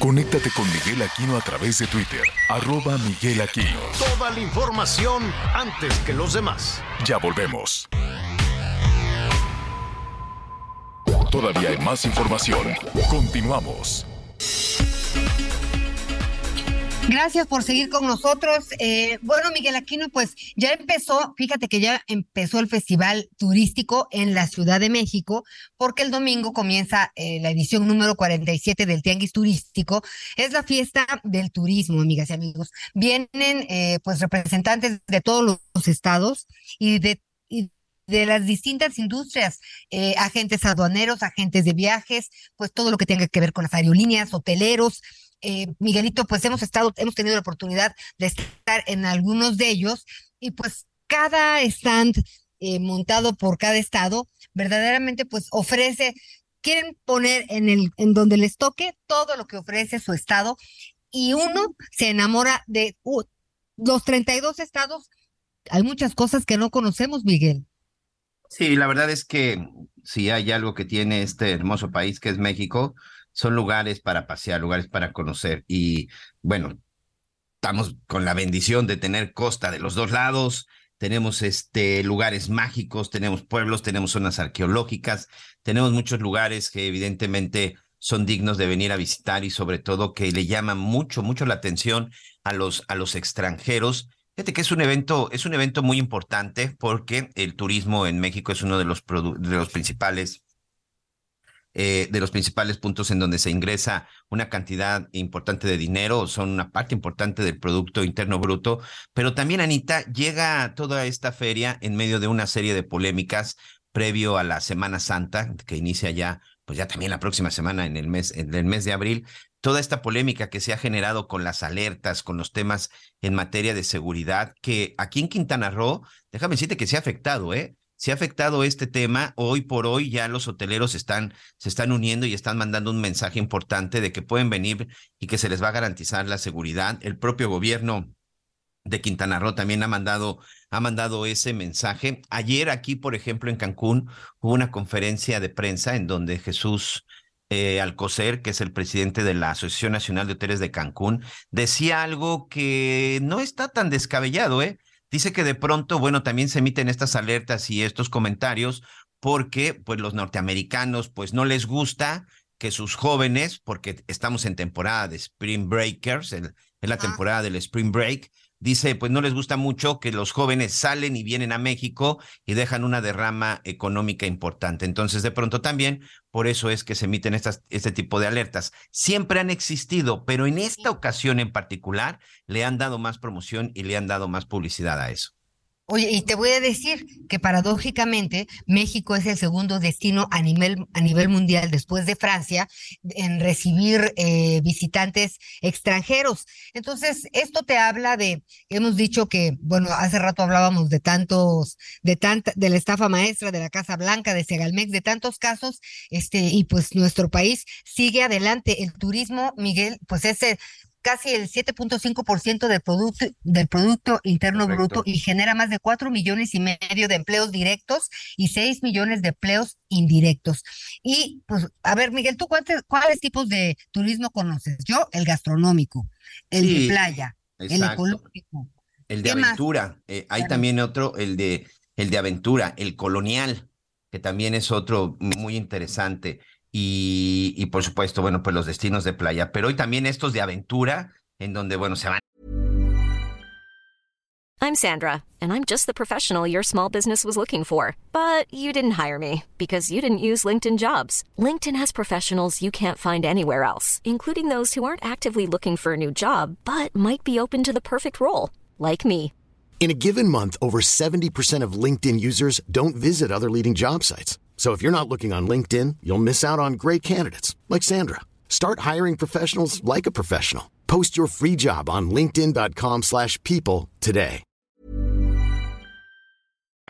B: Conéctate con Miguel Aquino a través de Twitter, arroba Miguel Aquino.
A: Toda la información antes que los demás.
B: Ya volvemos. Todavía hay más información. Continuamos.
F: Gracias por seguir con nosotros. Eh, bueno, Miguel Aquino, pues ya empezó, fíjate que ya empezó el Festival Turístico en la Ciudad de México, porque el domingo comienza eh, la edición número 47 del Tianguis Turístico. Es la fiesta del turismo, amigas y amigos. Vienen eh, pues representantes de todos los estados y de de las distintas industrias, eh, agentes aduaneros, agentes de viajes, pues todo lo que tenga que ver con las aerolíneas, hoteleros. Eh, Miguelito, pues hemos estado, hemos tenido la oportunidad de estar en algunos de ellos y pues cada stand eh, montado por cada estado verdaderamente pues ofrece, quieren poner en el, en donde les toque todo lo que ofrece su estado y uno se enamora de uh, los 32 estados. Hay muchas cosas que no conocemos, Miguel.
E: Sí, la verdad es que si hay algo que tiene este hermoso país que es México, son lugares para pasear, lugares para conocer. Y bueno, estamos con la bendición de tener costa de los dos lados, tenemos este lugares mágicos, tenemos pueblos, tenemos zonas arqueológicas, tenemos muchos lugares que evidentemente son dignos de venir a visitar y sobre todo que le llaman mucho, mucho la atención a los, a los extranjeros Fíjate que es un evento, es un evento muy importante porque el turismo en México es uno de los, de los principales eh, de los principales puntos en donde se ingresa una cantidad importante de dinero, son una parte importante del Producto Interno Bruto, pero también, Anita, llega toda esta feria en medio de una serie de polémicas previo a la Semana Santa, que inicia ya, pues ya también la próxima semana en el mes, en el mes de abril, toda esta polémica que se ha generado con las alertas, con los temas en materia de seguridad, que aquí en Quintana Roo, déjame decirte que se ha afectado, ¿eh? Se ha afectado este tema. Hoy por hoy ya los hoteleros están, se están uniendo y están mandando un mensaje importante de que pueden venir y que se les va a garantizar la seguridad. El propio gobierno de Quintana Roo también ha mandado, ha mandado ese mensaje. Ayer aquí, por ejemplo, en Cancún, hubo una conferencia de prensa en donde Jesús eh, Alcocer, que es el presidente de la Asociación Nacional de Hoteles de Cancún, decía algo que no está tan descabellado, ¿eh? Dice que de pronto, bueno, también se emiten estas alertas y estos comentarios porque, pues, los norteamericanos, pues, no les gusta que sus jóvenes, porque estamos en temporada de Spring Breakers, es la temporada del Spring Break, dice, pues no les gusta mucho que los jóvenes salen y vienen a México y dejan una derrama económica importante. Entonces, de pronto también, por eso es que se emiten estas, este tipo de alertas. Siempre han existido, pero en esta ocasión en particular le han dado más promoción y le han dado más publicidad a eso.
F: Oye, y te voy a decir que paradójicamente México es el segundo destino a nivel, a nivel mundial después de Francia en recibir eh, visitantes extranjeros. Entonces, esto te habla de, hemos dicho que, bueno, hace rato hablábamos de tantos, de tanta, de la estafa maestra, de la Casa Blanca, de Segalmex, de tantos casos, este, y pues nuestro país sigue adelante. El turismo, Miguel, pues ese casi el 7.5% del producto, del producto interno bruto y genera más de 4 millones y medio de empleos directos y 6 millones de empleos indirectos. Y pues, a ver, Miguel, ¿tú cuántos, cuáles tipos de turismo conoces? Yo, el gastronómico, el de playa, el ecológico,
E: El de aventura. Eh, hay también otro, el de, el de aventura, el colonial, que también es otro muy interesante. Y, y por supuesto, bueno, pues los destinos de playa. Pero hoy también estos de aventura, en donde, bueno, se van.
M: I'm Sandra, and I'm just the professional your small business was looking for. But you didn't hire me because you didn't use LinkedIn jobs. LinkedIn has professionals you can't find anywhere else, including those who aren't actively looking for a new job, but might be open to the perfect role, like me.
N: In a given month, over 70% of LinkedIn users don't visit other leading job sites. So if you're not looking on LinkedIn, you'll miss out on great candidates like Sandra. Start hiring professionals like a professional. Post your free job on linkedin.com/people today.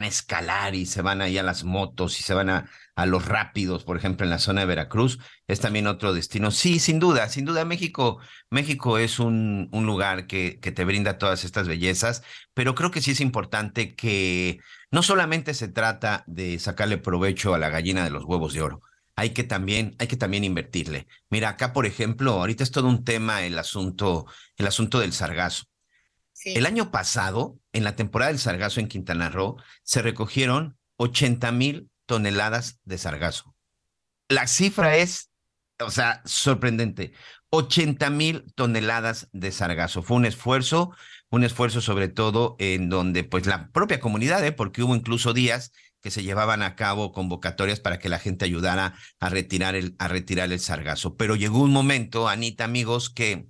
E: a escalar y se van ahí a las motos y se van a, a los rápidos, por ejemplo, en la zona de Veracruz, es también otro destino. Sí, sin duda, sin duda, México, México es un, un lugar que, que te brinda todas estas bellezas, pero creo que sí es importante que no solamente se trata de sacarle provecho a la gallina de los huevos de oro, hay que también, hay que también invertirle. Mira, acá, por ejemplo, ahorita es todo un tema el asunto, el asunto del sargazo. El año pasado, en la temporada del sargazo en Quintana Roo, se recogieron 80 mil toneladas de sargazo. La cifra es, o sea, sorprendente. 80 mil toneladas de sargazo. Fue un esfuerzo, un esfuerzo sobre todo en donde pues la propia comunidad, ¿eh? porque hubo incluso días que se llevaban a cabo convocatorias para que la gente ayudara a retirar el, a retirar el sargazo. Pero llegó un momento, Anita, amigos, que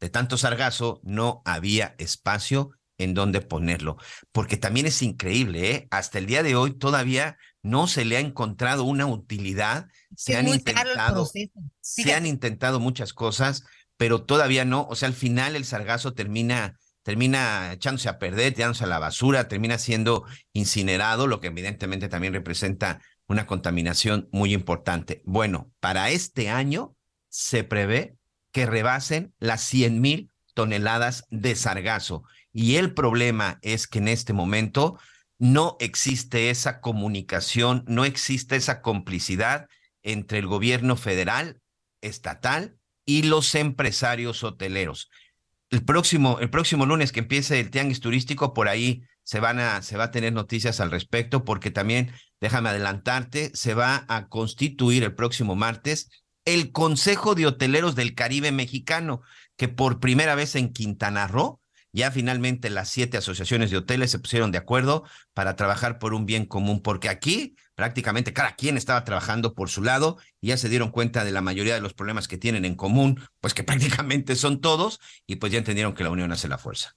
E: de tanto sargazo no había espacio en donde ponerlo. Porque también es increíble, ¿eh? Hasta el día de hoy todavía no se le ha encontrado una utilidad. Se han intentado, se han intentado muchas cosas, pero todavía no. O sea, al final el sargazo termina termina echándose a perder, tirándose a la basura, termina siendo incinerado, lo que evidentemente también representa una contaminación muy importante. Bueno, para este año se prevé que rebasen las 100 mil toneladas de sargazo. Y el problema es que en este momento no existe esa comunicación, no existe esa complicidad entre el gobierno federal, estatal y los empresarios hoteleros. El próximo, el próximo lunes que empiece el tianguis turístico, por ahí se van a, se va a tener noticias al respecto, porque también, déjame adelantarte, se va a constituir el próximo martes el Consejo de Hoteleros del Caribe Mexicano, que por primera vez en Quintana Roo, ya finalmente las siete asociaciones de hoteles se pusieron de acuerdo para trabajar por un bien común, porque aquí prácticamente cada quien estaba trabajando por su lado y ya se dieron cuenta de la mayoría de los problemas que tienen en común, pues que prácticamente son todos, y pues ya entendieron que la unión hace la fuerza.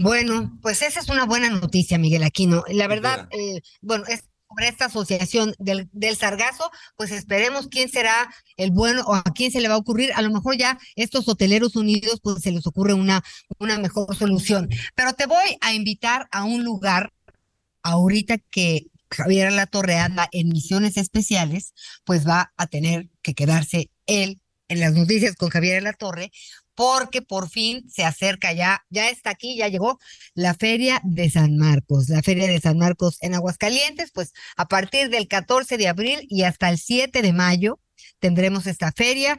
F: Bueno, pues esa es una buena noticia, Miguel Aquino. La verdad, eh, bueno, es sobre esta asociación del, del sargazo, pues esperemos quién será el bueno o a quién se le va a ocurrir. A lo mejor ya estos hoteleros unidos, pues se les ocurre una, una mejor solución. Pero te voy a invitar a un lugar ahorita que Javier La Torre anda en misiones especiales, pues va a tener que quedarse él en las noticias con Javier La Torre, porque por fin se acerca ya, ya está aquí, ya llegó la Feria de San Marcos, la Feria de San Marcos en Aguascalientes, pues a partir del 14 de abril y hasta el 7 de mayo tendremos esta feria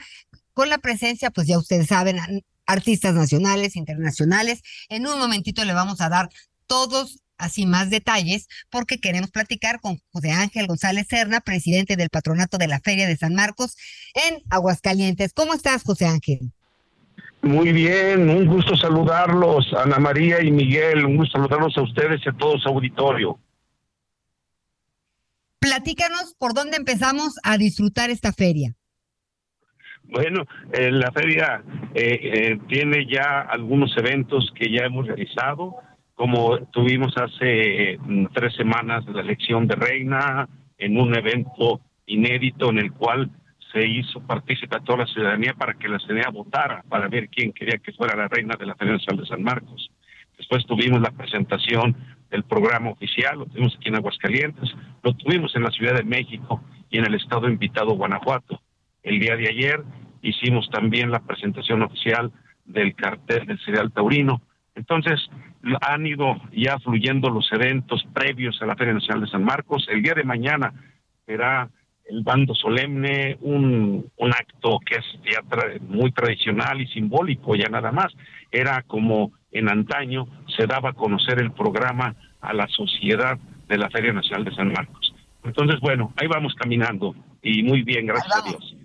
F: con la presencia, pues ya ustedes saben, artistas nacionales, internacionales. En un momentito le vamos a dar todos así más detalles porque queremos platicar con José Ángel González Serna, presidente del patronato de la Feria de San Marcos en Aguascalientes. ¿Cómo estás, José Ángel?
O: Muy bien, un gusto saludarlos, Ana María y Miguel, un gusto saludarlos a ustedes y a todo su auditorio.
F: Platícanos por dónde empezamos a disfrutar esta feria.
O: Bueno, eh, la feria eh, eh, tiene ya algunos eventos que ya hemos realizado, como tuvimos hace mm, tres semanas la elección de reina en un evento inédito en el cual se hizo partícipe a toda la ciudadanía para que la ciudadanía votara para ver quién quería que fuera la reina de la Nacional de San Marcos. Después tuvimos la presentación del programa oficial, lo tuvimos aquí en Aguascalientes, lo tuvimos en la Ciudad de México y en el estado invitado Guanajuato. El día de ayer hicimos también la presentación oficial del cartel del cereal taurino. Entonces, han ido ya fluyendo los eventos previos a la Feria Nacional de San Marcos. El día de mañana será el bando solemne, un, acto que es muy tradicional y simbólico, ya nada más. Era como en antaño se daba a conocer el programa a la sociedad de la Feria Nacional de San Marcos. Entonces, bueno, ahí vamos caminando y muy bien, gracias a Dios.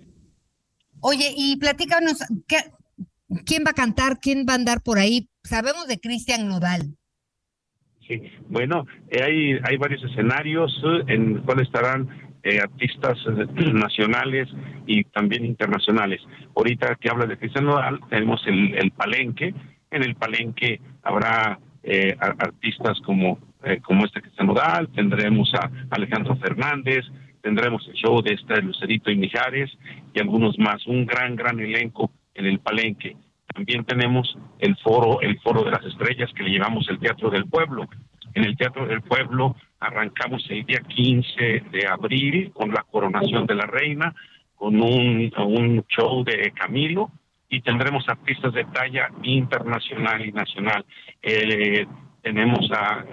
F: Oye, y platícanos, ¿qué, ¿quién va a cantar? ¿Quién va a andar por ahí? Sabemos de Cristian Nodal.
O: Sí, bueno, eh, hay, hay varios escenarios eh, en los cuales estarán eh, artistas nacionales y también internacionales. Ahorita que habla de Cristian Nodal, tenemos el, el Palenque. En el Palenque habrá artistas como, como este Cristian Nodal, tendremos a Alejandro Fernández, tendremos el show de este Lucerito y Mijares y algunos más. Un gran, gran elenco en el Palenque. También tenemos el foro, el foro de las estrellas que le llevamos el Teatro del Pueblo. En el Teatro del Pueblo arrancamos el día 15 de abril con la coronación de la reina, con un, un show de Camilo y tendremos artistas de talla internacional y nacional. Eh, tenemos a,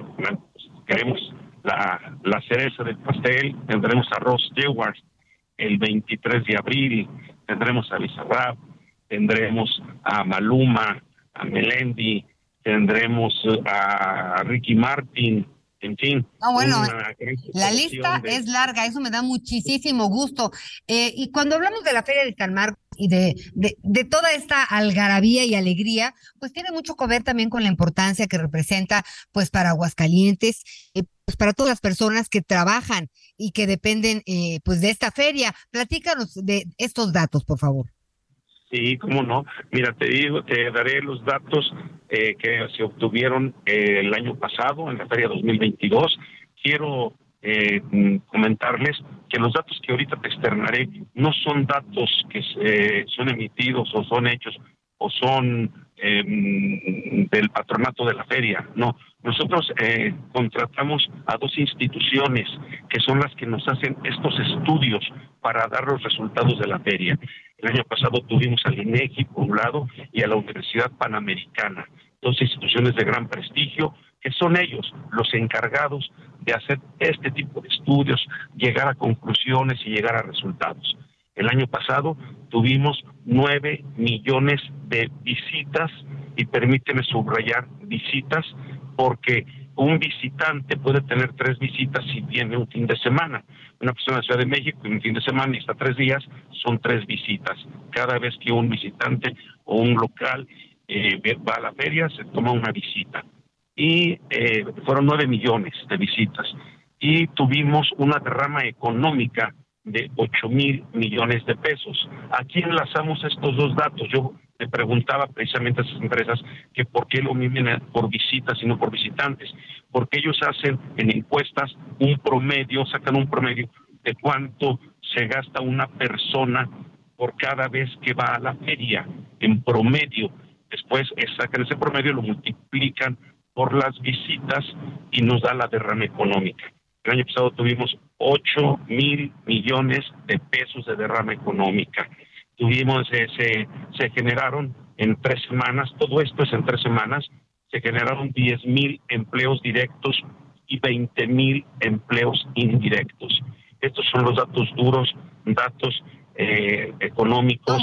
O: queremos la, la cereza del pastel, tendremos a Ross Stewart el 23 de abril, tendremos a Bizarrap, tendremos a Maluma, a Melendi, tendremos a Ricky Martin, en fin.
F: Ah, bueno, la lista es larga, eso me da muchísimo gusto. Eh, y cuando hablamos de la Feria de San Marcos y de, de, toda esta algarabía y alegría, pues tiene mucho que ver también con la importancia que representa, pues para Aguascalientes, eh, pues para todas las personas que trabajan y que dependen, eh, pues de esta feria. Platícanos de estos datos, por favor.
O: Sí, cómo no. Mira, te digo, te daré los datos eh, que se obtuvieron eh, el año pasado en la feria 2022. Quiero eh, comentarles que los datos que ahorita te externaré no son datos que son emitidos o son hechos o son em, del patronato de la feria, no. Nosotros contratamos a dos instituciones que son las que nos hacen estos estudios para dar los resultados de la feria. El año pasado tuvimos al INEGI por un lado y a la Universidad Panamericana, dos instituciones de gran prestigio que son ellos los encargados de hacer este tipo de estudios, llegar a conclusiones y llegar a resultados. El año pasado tuvimos nueve millones de visitas y permíteme subrayar visitas porque un visitante puede tener tres visitas si viene un fin de semana. Una persona de Ciudad de México un fin de semana y está tres días, son tres visitas. Cada vez que un visitante o un local eh, va a la feria, se toma una visita. Y eh, fueron nueve millones de visitas. Y tuvimos una derrama económica de ocho mil millones de pesos. Aquí enlazamos estos dos datos. Yo le preguntaba precisamente a esas empresas que por qué lo miden por visitas y no por visitantes, porque ellos hacen en encuestas un promedio, sacan un promedio de cuánto se gasta una persona por cada vez que va a la feria, en promedio. Después sacan ese promedio, lo multiplican por las visitas y nos da la derrama económica. El año pasado tuvimos 8 mil millones de pesos de derrama económica tuvimos, eh, se, se generaron en tres semanas, todo esto es en tres semanas, se generaron 10 mil empleos directos y 20 mil empleos indirectos. Estos son los datos duros, datos eh, económicos.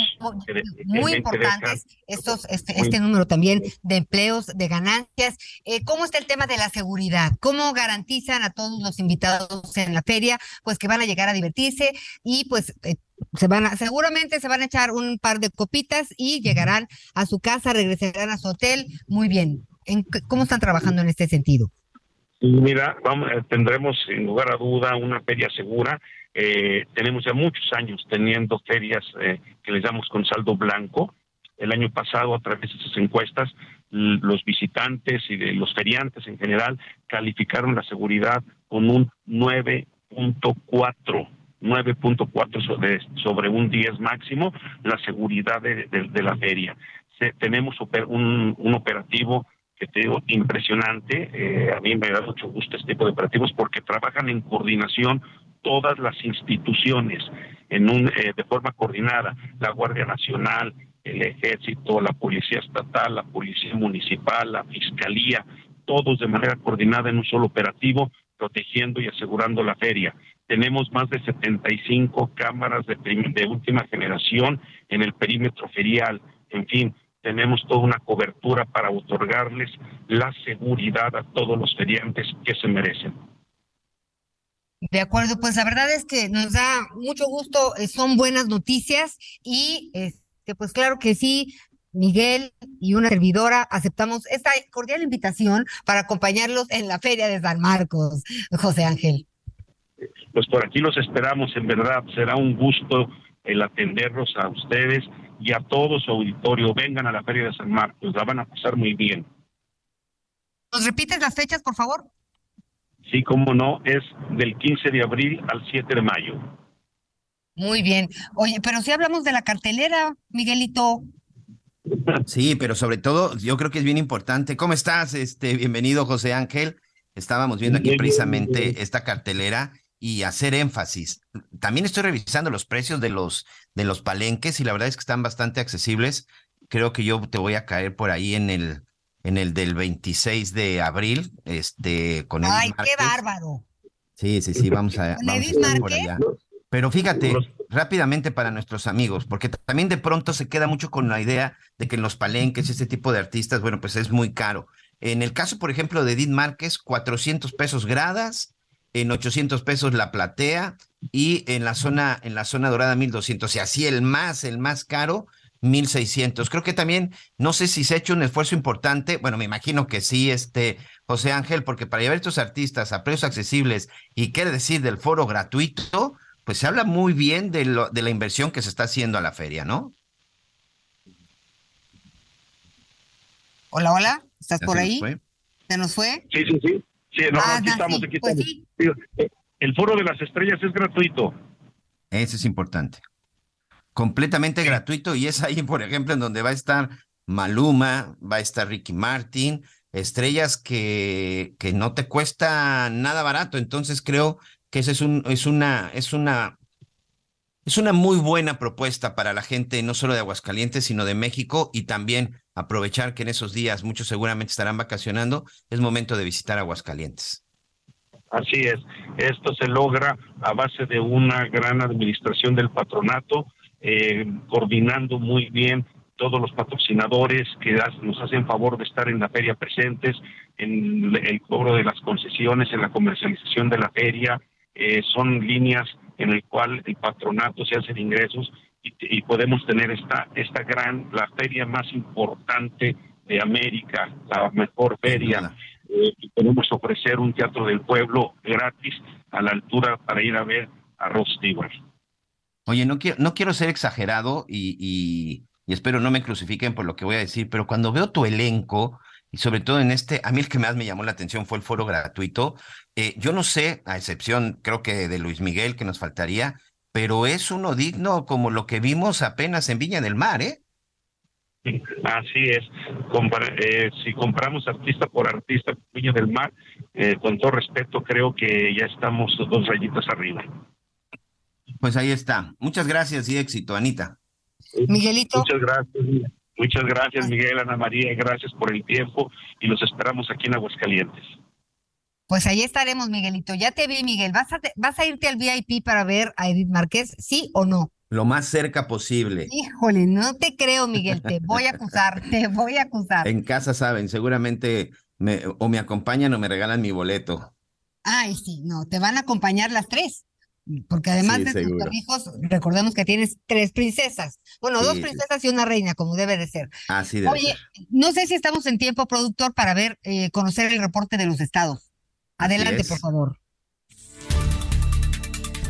F: muy importantes estos, este, este número también de empleos, de ganancias. Eh, ¿Cómo está el tema de la seguridad? ¿Cómo garantizan a todos los invitados en la feria, pues que van a llegar a divertirse y pues eh, se van a, seguramente se van a echar un par de copitas y llegarán a su casa, regresarán a su hotel. Muy bien. ¿En, ¿Cómo están trabajando en este sentido?
O: Mira, vamos, tendremos sin lugar a duda una feria segura eh, tenemos ya muchos años teniendo ferias eh, que les damos con saldo blanco. El año pasado, a través de esas encuestas, los visitantes y de los feriantes en general calificaron la seguridad con un 9.4. 9.4 sobre, un 10 máximo, la seguridad de, la feria. tenemos un, un operativo que te digo, impresionante. Eh, a mí me da mucho gusto este tipo de operativos porque trabajan en coordinación todas las instituciones en un, eh, de forma coordinada, la Guardia Nacional, el Ejército, la Policía Estatal, la Policía Municipal, la Fiscalía, todos de manera coordinada en un solo operativo, protegiendo y asegurando la feria. Tenemos más de 75 cámaras de, de última generación en el perímetro ferial. En fin, tenemos toda una cobertura para otorgarles la seguridad a todos los feriantes que se merecen.
F: De acuerdo, pues la verdad es que nos da mucho gusto, eh, son buenas noticias y este, pues claro que sí, Miguel y una servidora aceptamos esta cordial invitación para acompañarlos en la Feria de San Marcos, José Ángel.
O: Pues por aquí los esperamos, en verdad, será un gusto el atenderlos a ustedes y a todo su auditorio. Vengan a la Feria de San Marcos, la van a pasar muy bien.
F: ¿Nos repites las fechas, por favor?
O: Sí, como no, es del 15 de abril al 7 de mayo.
F: Muy bien. Oye, pero si hablamos de la cartelera, Miguelito.
E: Sí, pero sobre todo yo creo que es bien importante. ¿Cómo estás? Este, bienvenido, José Ángel. Estábamos viendo aquí precisamente esta cartelera y hacer énfasis. También estoy revisando los precios de los de los palenques y la verdad es que están bastante accesibles. Creo que yo te voy a caer por ahí en el en el del 26 de abril, este con el
F: Ay, qué bárbaro.
E: Sí, sí, sí, vamos a, vamos a estar por allá. Pero fíjate, rápidamente para nuestros amigos, porque también de pronto se queda mucho con la idea de que en los palenques este tipo de artistas, bueno, pues es muy caro. En el caso, por ejemplo, de Edith Márquez, 400 pesos gradas, en 800 pesos la platea y en la zona en la zona dorada 1200, y así el más el más caro 1600. Creo que también no sé si se ha hecho un esfuerzo importante, bueno, me imagino que sí este José Ángel, porque para llevar a estos artistas a precios accesibles y qué decir del foro gratuito, pues se habla muy bien de, lo, de la inversión que se está haciendo a la feria, ¿no?
F: Hola, hola, ¿estás por
E: se
F: ahí?
E: fue?
F: ¿Se nos fue?
O: Sí, sí, sí. Sí, no,
F: Ah,
O: aquí
F: no,
O: estamos,
F: sí,
O: aquí
F: pues
O: estamos.
F: sí.
O: El foro de las estrellas es gratuito.
E: Eso es importante. Completamente gratuito y es ahí, por ejemplo, en donde va a estar Maluma, va a estar Ricky Martin, estrellas que, que no te cuesta nada barato. Entonces creo que esa es, un, es, una, es, una, es una muy buena propuesta para la gente, no solo de Aguascalientes, sino de México y también aprovechar que en esos días muchos seguramente estarán vacacionando. Es momento de visitar Aguascalientes.
O: Así es. Esto se logra a base de una gran administración del patronato, eh, coordinando muy bien todos los patrocinadores que nos hacen favor de estar en la feria presentes, en el cobro de las concesiones, en la comercialización de la feria. Eh, son líneas en el cual el patronato se hacen ingresos y, y podemos tener esta, esta gran, la feria más importante de América, la mejor feria. Eh, y podemos ofrecer un teatro del pueblo gratis a la altura para ir a ver a Ross Stewart.
E: Oye, no quiero, no quiero ser exagerado y, espero no me crucifiquen por lo que voy a decir, pero cuando veo tu elenco, y sobre todo en este, a mí el que más me llamó la atención fue el foro gratuito. eh, yo no sé, a excepción creo que de Luis Miguel, que nos faltaría, pero es uno digno como lo que vimos apenas en Viña del Mar, ¿eh?
O: Así es. Eh, si compramos artista por artista, Viña del Mar, eh, con todo respeto, creo que ya estamos dos rayitas arriba.
E: Pues ahí está. Muchas gracias y éxito, Anita.
F: Miguelito.
O: Muchas gracias. Muchas gracias, Miguel, Ana María. Gracias por el tiempo y los esperamos aquí en Aguascalientes.
F: Pues ahí estaremos, Miguelito. Ya te vi, Miguel. ¿Vas a, te- vas a irte al VIP para ver a Edith Márquez? ¿Sí o no?
E: Lo más cerca posible.
F: Híjole, no te creo, Miguel. Te voy a acusar, te voy a acusar.
E: En casa saben, seguramente me, o me acompañan o me regalan mi boleto.
F: Ay, sí, no, te van a acompañar las tres. Porque además
E: Sí,
F: de tus hijos, recordemos que tienes tres princesas. Bueno, dos
E: Sí,
F: princesas y una reina, como debe de ser.
E: Así debe
F: Oye,
E: ser.
F: no sé si estamos en tiempo, productor, para ver, eh, conocer el reporte de los estados. Adelante,
E: es.
F: por favor.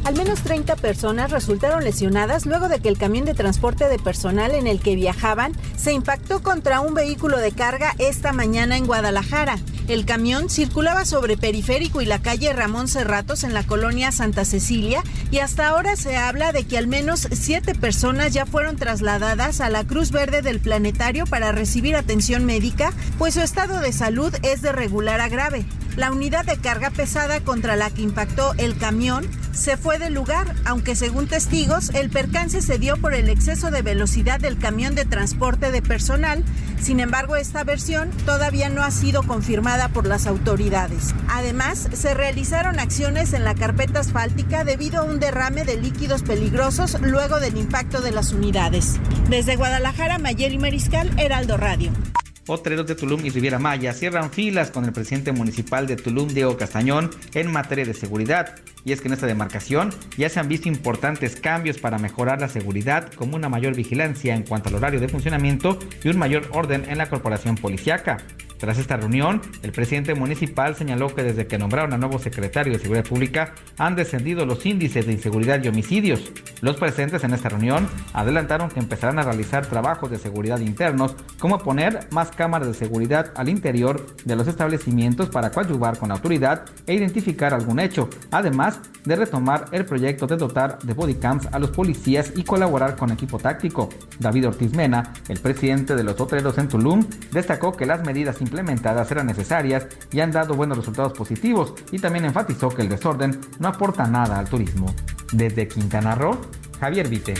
P: Al menos 30 personas resultaron lesionadas luego de que el camión de transporte de personal en el que viajaban se impactó contra un vehículo de carga esta mañana en Guadalajara. El camión circulaba sobre Periférico y la calle Ramón Cerratos en la colonia Santa Cecilia y hasta ahora se habla de que al menos siete personas ya fueron trasladadas a la Cruz Verde del Planetario para recibir atención médica, pues su estado de salud es de regular a grave. La unidad de carga pesada contra la que impactó el camión se fue del lugar, aunque según testigos, el percance se dio por el exceso de velocidad del camión de transporte de personal. Sin embargo, esta versión todavía no ha sido confirmada por las autoridades. Además, se realizaron acciones en la carpeta asfáltica debido a un derrame de líquidos peligrosos luego del impacto de las unidades. Desde Guadalajara, Mayeli Mariscal, Heraldo Radio.
Q: Hoteleros de Tulum y Riviera Maya cierran filas con el presidente municipal de Tulum, Diego Castañón, en materia de seguridad. Y es que en esta demarcación ya se han visto importantes cambios para mejorar la seguridad, como una mayor vigilancia en cuanto al horario de funcionamiento y un mayor orden en la corporación policiaca. Tras esta reunión, el presidente municipal señaló que desde que nombraron a nuevo secretario de Seguridad Pública han descendido los índices de inseguridad y homicidios. Los presentes en esta reunión adelantaron que empezarán a realizar trabajos de seguridad internos, como poner más cámaras de seguridad al interior de los establecimientos para coadyuvar con la autoridad e identificar algún hecho, además de retomar el proyecto de dotar de bodycams a los policías y colaborar con equipo táctico. David Ortiz Mena, el presidente de los hoteleros en Tulum, destacó que las medidas implementadas eran necesarias y han dado buenos resultados positivos y también enfatizó que el desorden no aporta nada al turismo. Desde Quintana Roo, Javier Vite.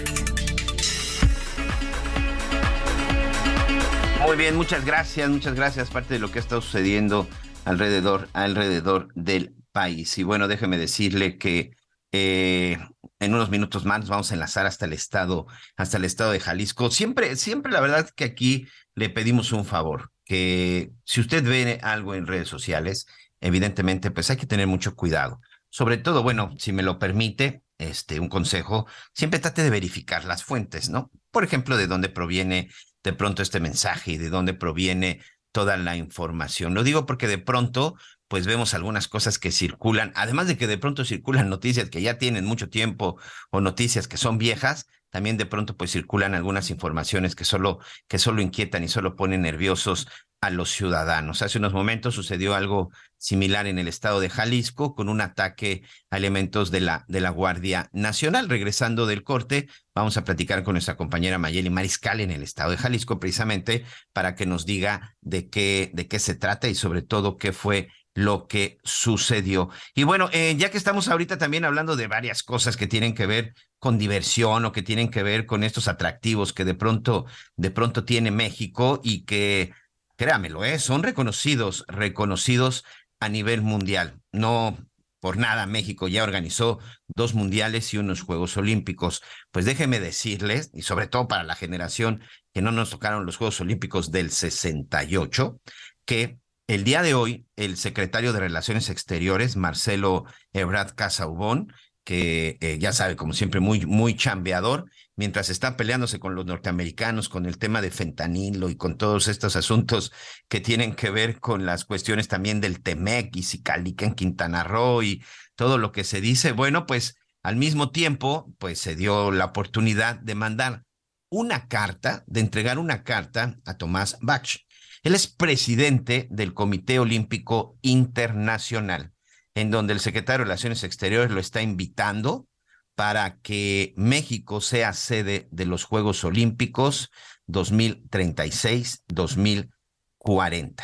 E: Muy bien, muchas gracias, muchas gracias. Parte de lo que está sucediendo alrededor, alrededor del país. Y bueno, déjeme decirle que eh, en unos minutos más nos vamos a enlazar hasta el estado, hasta el estado de Jalisco. Siempre, siempre la verdad que aquí le pedimos un favor que si usted ve algo en redes sociales, evidentemente, pues hay que tener mucho cuidado. Sobre todo, bueno, si me lo permite, este, un consejo, siempre trate de verificar las fuentes, ¿no? Por ejemplo, de dónde proviene de pronto este mensaje y de dónde proviene toda la información. Lo digo porque de pronto, pues vemos algunas cosas que circulan, además de que de pronto circulan noticias que ya tienen mucho tiempo o noticias que son viejas, también de pronto pues circulan algunas informaciones que solo, que solo inquietan y solo ponen nerviosos a los ciudadanos. Hace unos momentos sucedió algo similar en el estado de Jalisco con un ataque a elementos de la, de la Guardia Nacional. Regresando del corte, vamos a platicar con nuestra compañera Mayeli Mariscal en el estado de Jalisco precisamente para que nos diga de qué, de qué se trata y sobre todo qué fue lo que sucedió. Y bueno, eh, ya que estamos ahorita también hablando de varias cosas que tienen que ver con diversión o que tienen que ver con estos atractivos que de pronto, de pronto tiene México y que, créamelo, ¿eh? son reconocidos, reconocidos a nivel mundial. No por nada México ya organizó dos mundiales y unos Juegos Olímpicos. Pues déjenme decirles, y sobre todo para la generación que no nos tocaron los Juegos Olímpicos del 68, que el día de hoy el secretario de Relaciones Exteriores, Marcelo Ebrard Casaubón, que eh, ya sabe, como siempre, muy, muy chambeador, mientras está peleándose con los norteamericanos, con el tema de fentanilo y con todos estos asuntos que tienen que ver con las cuestiones también del Temec y Sicalica en Quintana Roo y todo lo que se dice. Bueno, pues al mismo tiempo, pues se dio la oportunidad de mandar una carta, de entregar una carta a Tomás Bach. Él es presidente del Comité Olímpico Internacional en donde el secretario de Relaciones Exteriores lo está invitando para que México sea sede de los Juegos Olímpicos 2036-2040.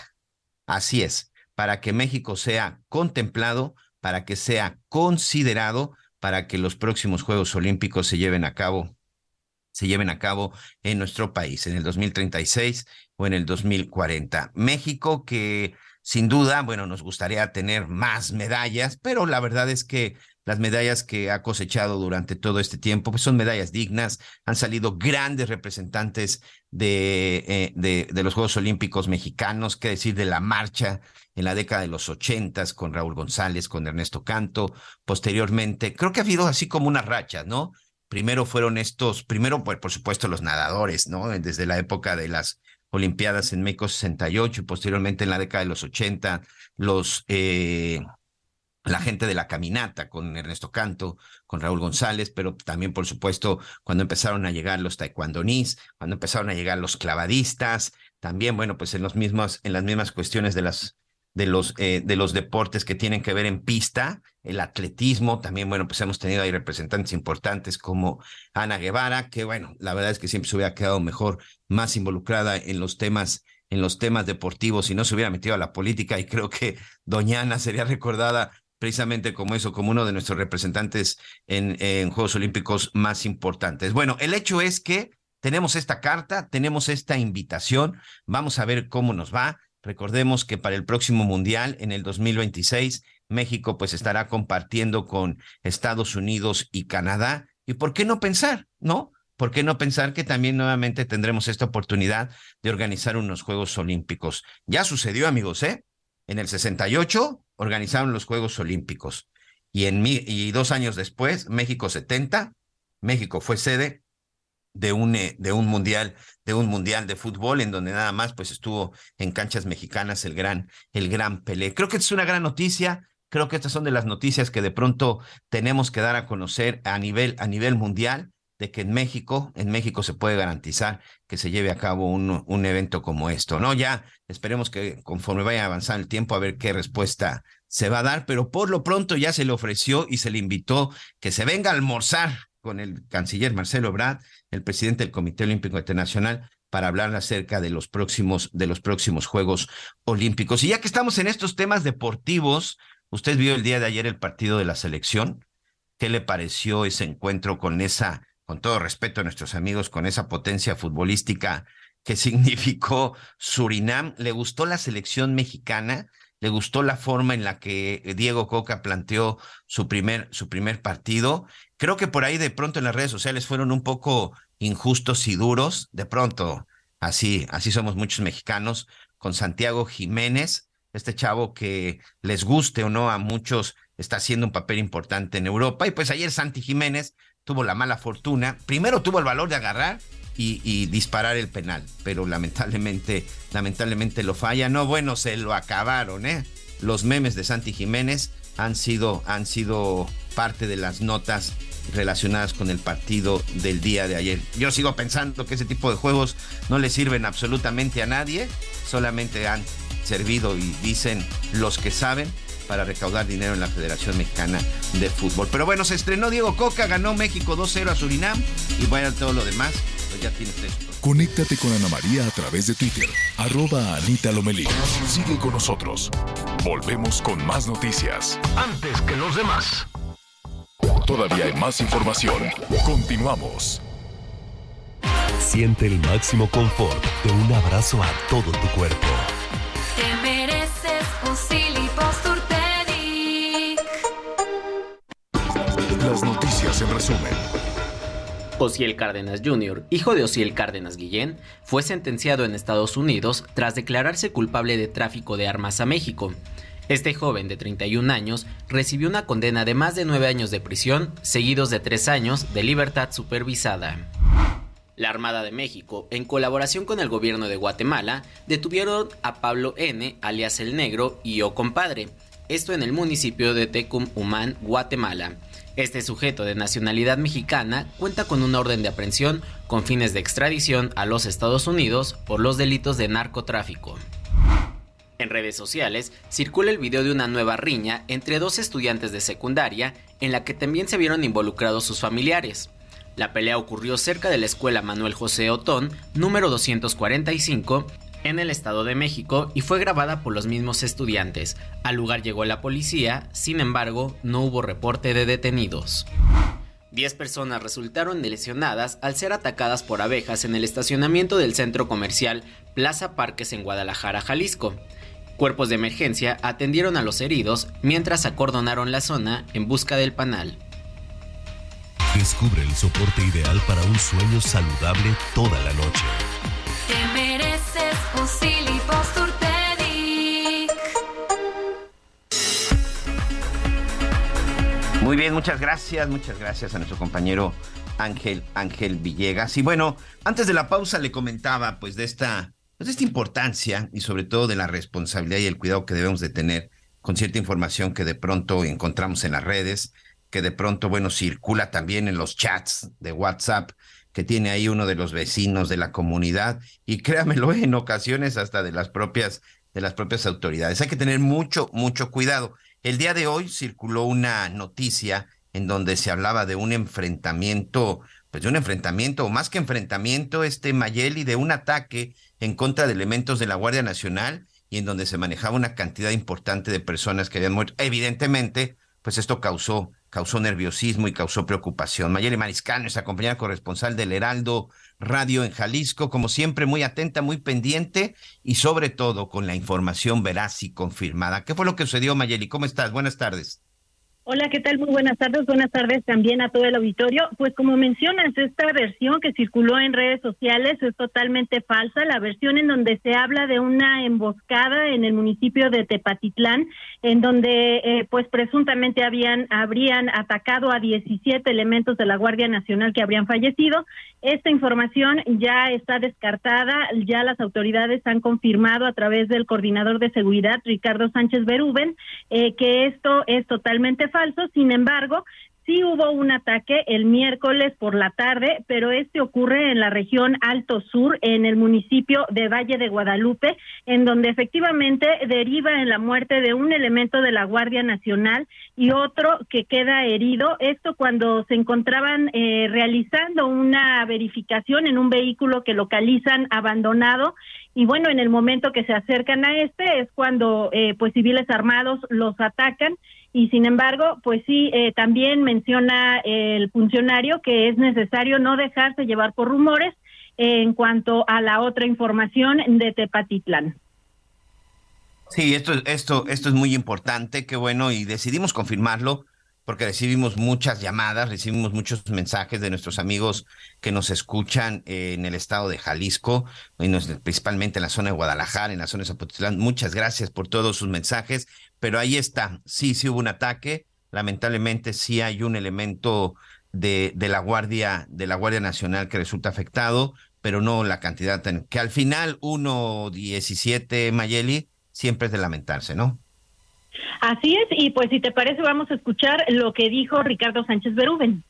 E: Así es, para que México sea contemplado, para que sea considerado, para que los próximos Juegos Olímpicos se lleven a cabo se lleven a cabo en nuestro país en el 2036 o en el 2040. México que sin duda, bueno, nos gustaría tener más medallas, pero la verdad es que las medallas que ha cosechado durante todo este tiempo, pues son medallas dignas. Han salido grandes representantes de, eh, de, de, los Juegos Olímpicos mexicanos, qué decir de la marcha en la década de los ochentas con Raúl González, con Ernesto Canto. Posteriormente, creo que ha habido así como una racha, ¿no? Primero fueron estos, primero, pues, por supuesto, los nadadores, ¿no? Desde la época de las Olimpiadas en México 68 y posteriormente en la década de los 80, los, eh, la gente de la caminata con Ernesto Canto, con Raúl González, pero también, por supuesto, cuando empezaron a llegar los taekwondonis, cuando empezaron a llegar los clavadistas, también, bueno, pues en los mismos, en las mismas cuestiones de las de los, eh, de los deportes que tienen que ver en pista, el atletismo, también, bueno, pues hemos tenido ahí representantes importantes como Ana Guevara, que bueno, la verdad es que siempre se hubiera quedado mejor, más involucrada en los temas en los temas deportivos y no se hubiera metido a la política y creo que Doña Ana sería recordada precisamente como eso, como uno de nuestros representantes en, en Juegos Olímpicos más importantes. Bueno, el hecho es que tenemos esta carta, tenemos esta invitación, vamos a ver cómo nos va. Recordemos que para el próximo Mundial, en el 2026, México pues estará compartiendo con Estados Unidos y Canadá. ¿Y por qué no pensar, no? ¿Por qué no pensar que también nuevamente tendremos esta oportunidad de organizar unos Juegos Olímpicos? Ya sucedió, amigos, ¿eh? En el 68 organizaron los Juegos Olímpicos y, en, y dos años después, México 70, México fue sede de un, eh, de un mundial, de un mundial de fútbol en donde nada más pues estuvo en canchas mexicanas el gran, el gran Pelé. Creo que es una gran noticia. Creo que estas son de las noticias que de pronto tenemos que dar a conocer a nivel, a nivel mundial de que en México, en México se puede garantizar que se lleve a cabo un, un evento como esto, ¿no? Ya esperemos que conforme vaya avanzando el tiempo a ver qué respuesta se va a dar, pero por lo pronto ya se le ofreció y se le invitó que se venga a almorzar con el canciller Marcelo Brad, el presidente del Comité Olímpico Internacional, para hablar acerca de los próximos, de los próximos Juegos Olímpicos. Y ya que estamos en estos temas deportivos, usted vio el día de ayer el partido de la selección. ¿Qué le pareció ese encuentro con esa, con todo respeto a nuestros amigos, con esa potencia futbolística que significó Surinam? ¿Le gustó la selección mexicana? Le gustó la forma en la que Diego Coca planteó su primer, su primer partido. Creo que por ahí de pronto en las redes sociales fueron un poco injustos y duros. De pronto, así, así somos muchos mexicanos, con Santiago Jiménez, este chavo que les guste o no a muchos, está haciendo un papel importante en Europa. Y pues ayer Santi Jiménez tuvo la mala fortuna. Primero tuvo el valor de agarrar y, disparar el penal, pero lamentablemente, lamentablemente lo falla. No, bueno, se lo acabaron, ¿eh? Los memes de Santi Jiménez han sido, han sido parte de las notas relacionadas con el partido del día de ayer. Yo sigo pensando que ese tipo de juegos no le sirven absolutamente a nadie, solamente han servido y dicen los que saben para recaudar dinero en la Federación Mexicana de Fútbol. Pero bueno, se estrenó Diego Coca, ganó México 2-0 a Surinam y bueno, todo lo demás ya tienes esto.
B: Conéctate con Ana María a través de Twitter, arroba Anita Lomelí. Sigue con nosotros. Volvemos con más noticias.
A: Antes que los demás.
B: Todavía hay más información. Continuamos.
I: Siente el máximo confort de un abrazo a todo tu cuerpo.
J: Te mereces un
B: Las noticias en resumen.
R: Osiel Cárdenas Jr., hijo de Osiel Cárdenas Guillén, fue sentenciado en Estados Unidos tras declararse culpable de tráfico de armas a México. Este joven de 31 años recibió una condena de más de 9 años de prisión, seguidos de 3 años de libertad supervisada. La Armada de México, en colaboración con el gobierno de Guatemala, detuvieron a Pablo N., alias El Negro, y O Compadre, esto en el municipio de Tecum Humán, Guatemala. Este sujeto de nacionalidad mexicana cuenta con una orden de aprehensión con fines de extradición a los Estados Unidos por los delitos de narcotráfico. En redes sociales circula el video de una nueva riña entre dos estudiantes de secundaria en la que también se vieron involucrados sus familiares. La pelea ocurrió cerca de la escuela Manuel José Otón, número 245, en el Estado de México y fue grabada por los mismos estudiantes. Al lugar llegó la policía, sin embargo, no hubo reporte de detenidos. Diez personas resultaron lesionadas al ser atacadas por abejas en el estacionamiento del centro comercial Plaza Parques en Guadalajara, Jalisco. Cuerpos de emergencia atendieron a los heridos mientras acordonaron la zona en busca del panal.
I: Descubre el soporte ideal para un sueño saludable toda la noche.
E: Muy bien, muchas gracias, muchas gracias a nuestro compañero Ángel Ángel Villegas. Y bueno, antes de la pausa le comentaba pues de esta pues, de esta importancia y sobre todo de la responsabilidad y el cuidado que debemos de tener con cierta información que de pronto encontramos en las redes, que de pronto bueno circula también en los chats de WhatsApp que tiene ahí uno de los vecinos de la comunidad y créamelo en ocasiones hasta de las propias de las propias autoridades. Hay que tener mucho mucho cuidado. El día de hoy circuló una noticia en donde se hablaba de un enfrentamiento pues de un enfrentamiento, o más que enfrentamiento, este Mayeli, de un ataque en contra de elementos de la Guardia Nacional y en donde se manejaba una cantidad importante de personas que habían muerto. Evidentemente, pues esto causó, causó nerviosismo y causó preocupación. Mayeli Mariscal, nuestra compañera corresponsal del Heraldo Radio en Jalisco, como siempre, muy atenta, muy pendiente y sobre todo con la información veraz y confirmada. ¿Qué fue lo que sucedió, Mayeli? ¿Cómo estás? Buenas tardes.
S: Hola, ¿qué tal? Muy buenas tardes. Buenas tardes también a todo el auditorio. Pues como mencionas, esta versión que circuló en redes sociales es totalmente falsa. La versión en donde se habla de una emboscada en el municipio de Tepatitlán, en donde eh, pues presuntamente habían habrían atacado a 17 elementos de la Guardia Nacional que habrían fallecido. Esta información ya está descartada. Ya las autoridades han confirmado a través del coordinador de seguridad, Ricardo Sánchez Berúben, eh, que esto es totalmente falso. Sin embargo, sí hubo un ataque el miércoles por la tarde, pero este ocurre en la región Alto Sur, en el municipio de Valle de Guadalupe, en donde efectivamente deriva en la muerte de un elemento de la Guardia Nacional y otro que queda herido. Esto cuando se encontraban eh, realizando una verificación en un vehículo que localizan abandonado y bueno, en el momento que se acercan a este es cuando eh, pues civiles armados los atacan y sin embargo, pues sí, eh, también menciona el funcionario que es necesario no dejarse llevar por rumores en cuanto a la otra información de Tepatitlán.
E: Sí, esto, esto, esto es muy importante, qué bueno, y decidimos confirmarlo porque recibimos muchas llamadas, recibimos muchos mensajes de nuestros amigos que nos escuchan en el estado de Jalisco, principalmente en la zona de Guadalajara, en la zona de Zapotitlán. Muchas gracias por todos sus mensajes, pero ahí está, sí, sí hubo un ataque, lamentablemente sí hay un elemento de, de la Guardia, de la Guardia Nacional que resulta afectado, pero no la cantidad que al final 1.17 Mayeli siempre es de lamentarse, ¿no?
S: Así es, y pues si te parece vamos a escuchar lo que dijo Ricardo Sánchez Berúben.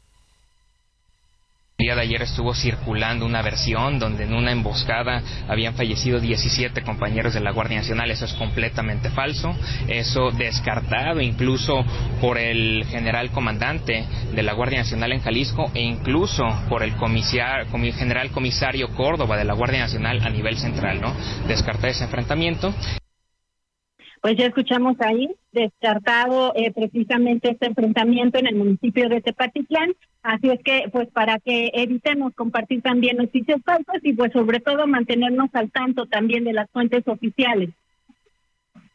T: El día de ayer estuvo circulando una versión donde en una emboscada habían fallecido 17 compañeros de la Guardia Nacional. Eso es completamente falso. Eso descartado incluso por el general comandante de la Guardia Nacional en Jalisco e incluso por el general comisario Córdoba de la Guardia Nacional a nivel central, ¿no? Descartar ese enfrentamiento
S: pues ya escuchamos ahí, descartado eh, precisamente este enfrentamiento en el municipio de Tepatitlán. Así es que, pues para que evitemos compartir también noticias falsas y pues sobre todo mantenernos al tanto también de las fuentes oficiales.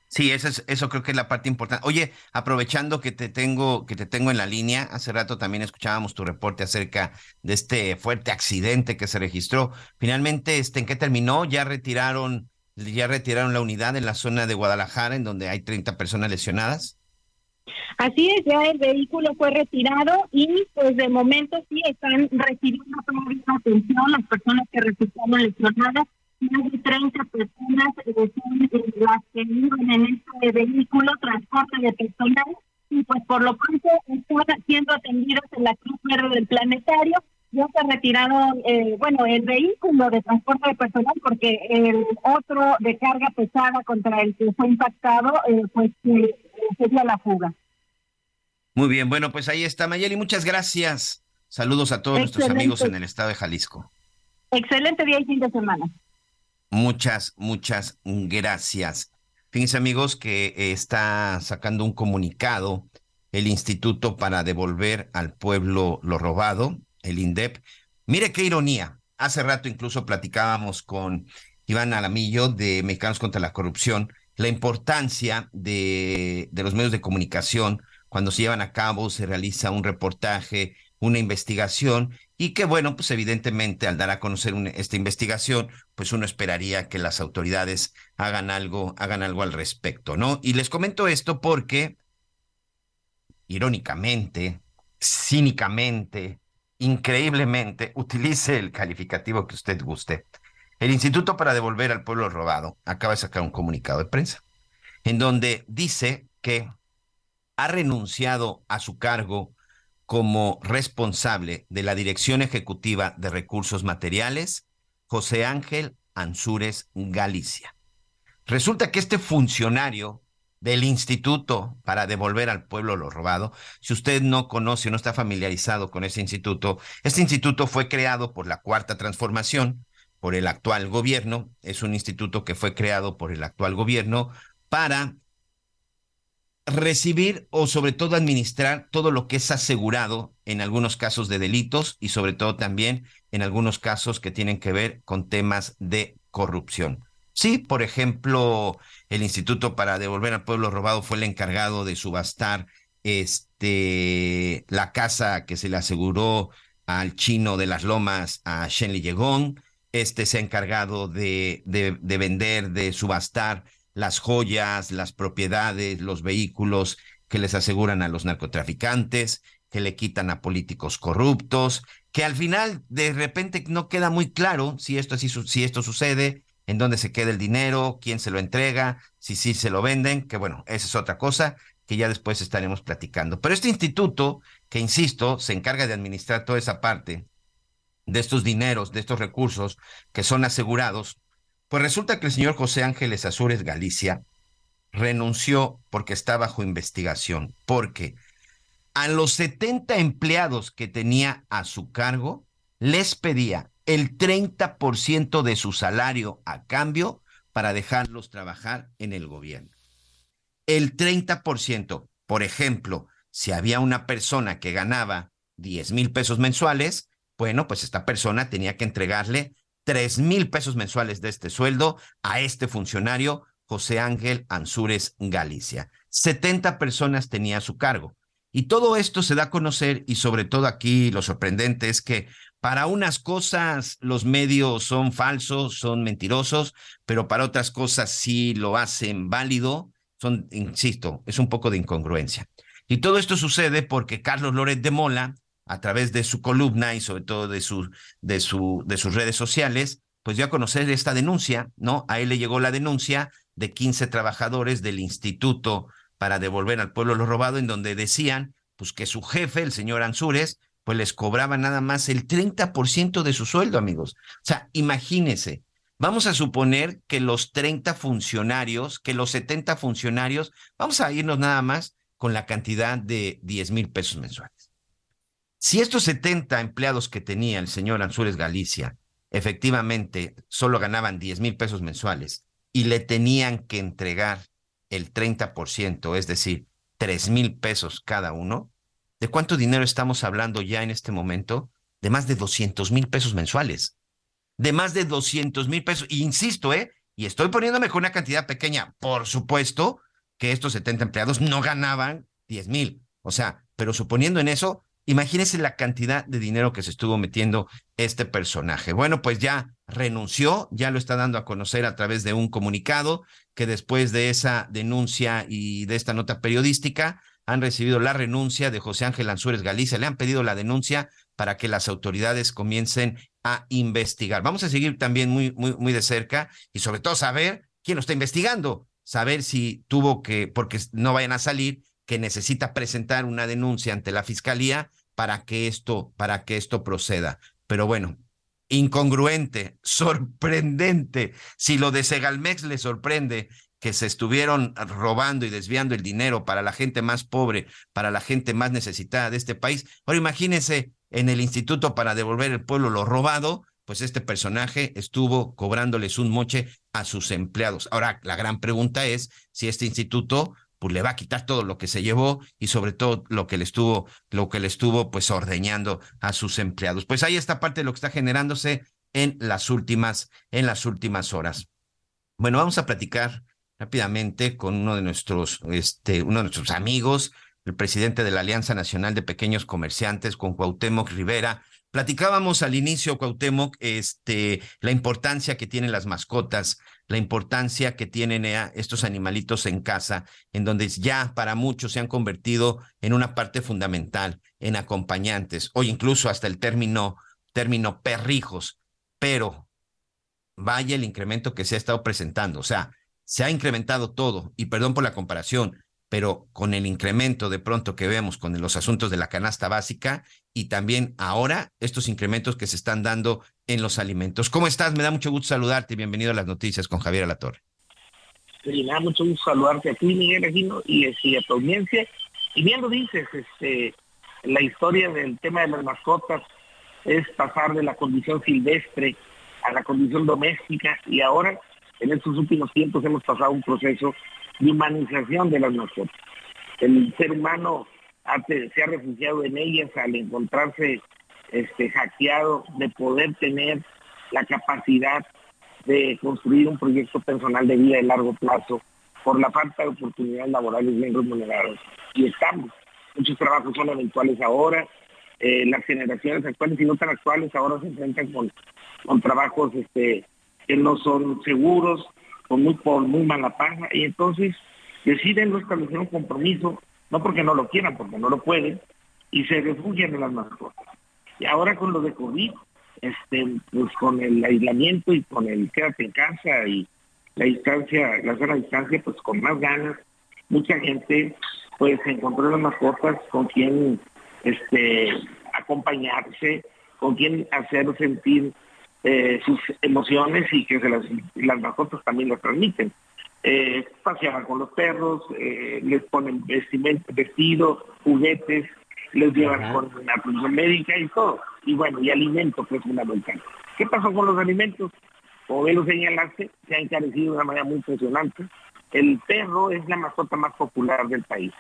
E: Sí, eso, es, eso creo que es la parte importante. Oye, aprovechando que te tengo, que te tengo en la línea, hace rato también escuchábamos tu reporte acerca de este fuerte accidente que se registró. Finalmente, este, ¿en qué terminó? ¿Ya retiraron ya retiraron la unidad en la zona de Guadalajara, en donde hay 30 personas lesionadas.
S: Así es, ya el vehículo fue retirado y pues de momento sí están recibiendo toda atención las personas que resultaron lesionadas. Más de 30 personas son las que viven en este vehículo, transporte de personal, y pues por lo pronto están siendo atendidos en la Cruz Verde del Planetario ya se retiraron, eh, bueno, el vehículo de transporte de personal, porque el otro de carga pesada contra el que fue impactado, eh, pues eh, sería la fuga.
E: Muy bien, bueno, pues ahí está Mayeli, muchas gracias. Saludos a todos nuestros amigos en el estado de Jalisco.
S: Excelente día y fin de semana.
E: Muchas, muchas gracias. Fíjense amigos que está sacando un comunicado el Instituto para devolver al pueblo lo robado el INDEP. Mire qué ironía. Hace rato incluso platicábamos con Iván Alamillo de Mexicanos contra la Corrupción, la importancia de, de los medios de comunicación cuando se llevan a cabo, se realiza un reportaje, una investigación y que bueno, pues evidentemente al dar a conocer esta investigación, pues uno esperaría que las autoridades hagan algo, hagan algo al respecto, ¿no? Y les comento esto porque irónicamente, cínicamente, increíblemente, utilice el calificativo que usted guste. El Instituto para Devolver al Pueblo Robado acaba de sacar un comunicado de prensa en donde dice que ha renunciado a su cargo como responsable de la Dirección Ejecutiva de Recursos Materiales, José Ángel Ansúrez Galicia. Resulta que este funcionario del Instituto para devolver al pueblo lo robado. Si usted no conoce o no está familiarizado con ese instituto, este instituto fue creado por la Cuarta Transformación, por el actual gobierno. Es un instituto que fue creado por el actual gobierno para recibir o sobre todo administrar todo lo que es asegurado en algunos casos de delitos y sobre todo también en algunos casos que tienen que ver con temas de corrupción. Sí, por ejemplo, el Instituto para Devolver al Pueblo Robado fue el encargado de subastar este, la casa que se le aseguró al chino de las lomas, a Shenli Yegong. Este se ha encargado de, de, de vender, de subastar las joyas, las propiedades, los vehículos que les aseguran a los narcotraficantes, que le quitan a políticos corruptos, que al final de repente no queda muy claro si esto, si, si esto sucede, en dónde se queda el dinero, quién se lo entrega, si sí se lo venden, que bueno, esa es otra cosa que ya después estaremos platicando. Pero este instituto, que insisto, se encarga de administrar toda esa parte de estos dineros, de estos recursos que son asegurados, pues resulta que el señor José Ángeles Azures Galicia renunció porque está bajo investigación, porque a los 70 empleados que tenía a su cargo les pedía el 30% de su salario a cambio para dejarlos trabajar en el gobierno. El 30%, por ejemplo, si había una persona que ganaba 10 mil pesos mensuales, bueno, pues esta persona tenía que entregarle tres mil pesos mensuales de este sueldo a este funcionario, José Ángel Ansúrez Galicia. 70 personas tenía a su cargo. Y todo esto se da a conocer y sobre todo aquí lo sorprendente es que para unas cosas los medios son falsos, son mentirosos, pero para otras cosas sí lo hacen válido. Son, insisto, es un poco de incongruencia. Y todo esto sucede porque Carlos Loret de Mola, a través de su columna y sobre todo de, de, su, de sus redes sociales, pues dio a conocer esta denuncia, ¿no? A él le llegó la denuncia de 15 trabajadores del Instituto para devolver al pueblo lo robado, en donde decían, pues que su jefe, el señor Ansúrez, pues les cobraba nada más el 30% de su sueldo, amigos. O sea, imagínense, vamos a suponer que los 30 funcionarios, que los 70 funcionarios, vamos a irnos nada más con la cantidad de 10 mil pesos mensuales. Si estos 70 empleados que tenía el señor Ansúrez Galicia efectivamente solo ganaban 10 mil pesos mensuales y le tenían que entregar el 30%, es decir, 3 mil pesos cada uno, ¿de cuánto dinero estamos hablando ya en este momento? De más de 200 mil pesos mensuales. De más de 200 mil pesos. Y insisto, ¿eh? Y estoy poniéndome con una cantidad pequeña. Por supuesto que estos 70 empleados no ganaban 10 mil. O sea, pero suponiendo en eso, Imagínense la cantidad de dinero que se estuvo metiendo este personaje. Bueno, pues ya renunció, ya lo está dando a conocer a través de un comunicado que después de esa denuncia y de esta nota periodística han recibido la renuncia de José Ángel Ansúrez Galicia, le han pedido la denuncia para que las autoridades comiencen a investigar. Vamos a seguir también muy, muy, muy de cerca y sobre todo saber quién lo está investigando, saber si tuvo que, porque no vayan a salir, que necesita presentar una denuncia ante la fiscalía para que esto, para que esto proceda. Pero bueno, incongruente, sorprendente. Si lo de Segalmex le sorprende que se estuvieron robando y desviando el dinero para la gente más pobre, para la gente más necesitada de este país. Ahora imagínense en el Instituto para devolver el pueblo lo robado, pues este personaje estuvo cobrándoles un moche a sus empleados. Ahora, la gran pregunta es si este instituto pues le va a quitar todo lo que se llevó y sobre todo lo que le estuvo, lo que le estuvo pues ordeñando a sus empleados. Pues ahí está parte de lo que está generándose en las últimas, en las últimas horas. Bueno, vamos a platicar rápidamente con uno de nuestros, este, uno de nuestros amigos, el presidente de la Alianza Nacional de Pequeños Comerciantes, con Cuauhtémoc Rivera. Platicábamos al inicio, Cuauhtémoc, este, la importancia que tienen las mascotas, la importancia que tienen eh, estos animalitos en casa, en donde ya para muchos se han convertido en una parte fundamental, en acompañantes, o incluso hasta el término, término perrijos. Pero vaya el incremento que se ha estado presentando. O sea, se ha incrementado todo, y perdón por la comparación, pero con el incremento de pronto que vemos con los asuntos de la canasta básica y también ahora estos incrementos que se están dando en los alimentos. ¿Cómo estás? Me da mucho gusto saludarte y bienvenido a las noticias con Javier Alatorre.
U: Y me da mucho gusto saludarte a ti, Miguel Aquino, y, este, a tu audiencia. Y bien lo dices, este, la historia del tema de las mascotas es pasar de la condición silvestre a la condición doméstica y ahora en estos últimos tiempos hemos pasado un proceso de humanización de las mascotas. El ser humano se ha refugiado en ellas al encontrarse este, hackeado de poder tener la capacidad de construir un proyecto personal de vida de largo plazo por la falta de oportunidades laborales bien remuneradas. Y estamos. Muchos trabajos son eventuales ahora. Eh, las generaciones actuales y no tan actuales ahora se enfrentan con, con trabajos este, que no son seguros, con muy, por muy mala paga. Y entonces deciden no establecer un compromiso, no porque no lo quieran, porque no lo pueden, y se refugian en las mascotas. Y ahora con lo de COVID, este, pues con el aislamiento y con el quédate en casa y la distancia, la zona distancia, pues con más ganas, mucha gente pues encontró las mascotas con quien este, acompañarse, con quien hacer sentir eh, sus emociones y que se las, las mascotas también lo transmiten. Eh, paseaban con los perros, eh, les ponen vestimenta, vestido, juguetes, les llevan con la atención médica y todo. Y bueno, y alimento que es fundamental. ¿Qué pasó con los alimentos? Como bien lo señalaste, se ha encarecido de una manera muy impresionante. El perro es la mascota más popular del país.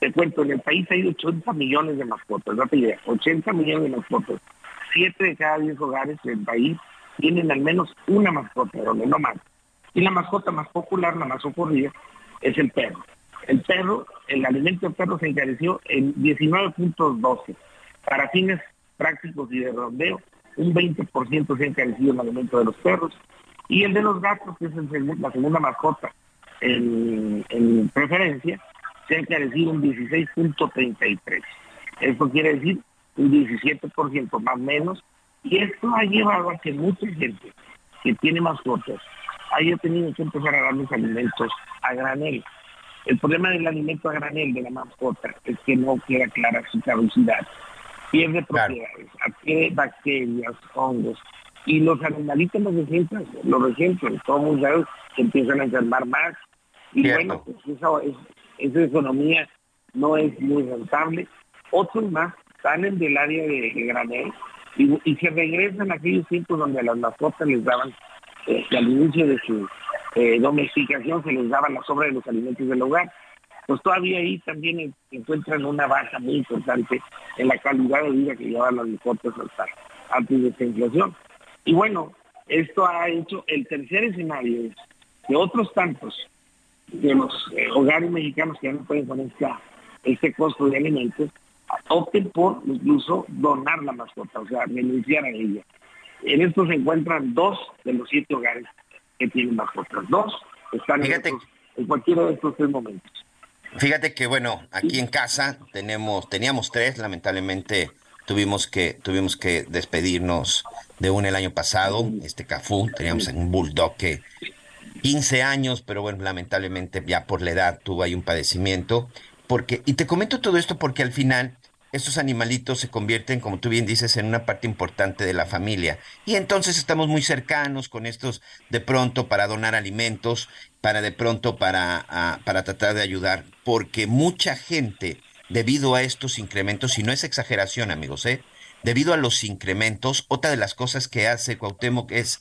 U: Te cuento, en el país hay 80 millones de mascotas, no te idea, 80 millones de mascotas. Siete de cada diez hogares del país tienen al menos una mascota, donde no más. Y la mascota más popular, la más ocurrida, es el perro. El perro, el alimento del perro se encareció en 19.12. Para fines prácticos y de rondeo, un 20% se ha encarecido el alimento de los perros. Y el de los gatos, que es la segunda mascota en, preferencia, se ha encarecido un 16.33. Esto quiere decir un 17% más menos. Y esto ha llevado a que mucha gente que tiene mascotas haya tenido que empezar a darles alimentos a granel. El problema del alimento a granel de la mascota es que no queda clara su caducidad. Pierde propiedades, adquiere bacterias, hongos. Y los animalitos los resienten, los resienten. Todos mundo se empiezan a enfermar más. Y bueno, pues esa, economía no es muy rentable. Otros más salen del área de, granel y, se regresan a aquellos tiempos donde a las mascotas les daban, eh, al inicio de su eh, domesticación se les daba la sobra de los alimentos del hogar. Pues todavía ahí también encuentran una baja muy importante en la calidad de vida que llevan las mascotas hasta antes de esta inflación. Y bueno, esto ha hecho el tercer escenario de otros tantos de los eh, hogares mexicanos que ya no pueden con este costo de alimentos, opten por incluso donar la mascota, o sea, renunciar a ella. En esto se encuentran dos de los siete hogares que tienen mascotas. Dos están en, cualquiera de estos tres momentos.
E: Fíjate que bueno, aquí en casa tenemos, teníamos tres, lamentablemente tuvimos que, tuvimos que despedirnos de uno el año pasado, este Cafú, teníamos un bulldog que 15 años, pero bueno, lamentablemente ya por la edad tuvo ahí un padecimiento. Porque, y te comento todo esto porque al final estos animalitos se convierten, como tú bien dices, en una parte importante de la familia. Y entonces estamos muy cercanos con estos de pronto para donar alimentos, para de pronto para, ah, para tratar de ayudar, porque mucha gente, debido a estos incrementos, y no es exageración, amigos, ¿eh? debido a los incrementos, otra de las cosas que hace Cuauhtémoc es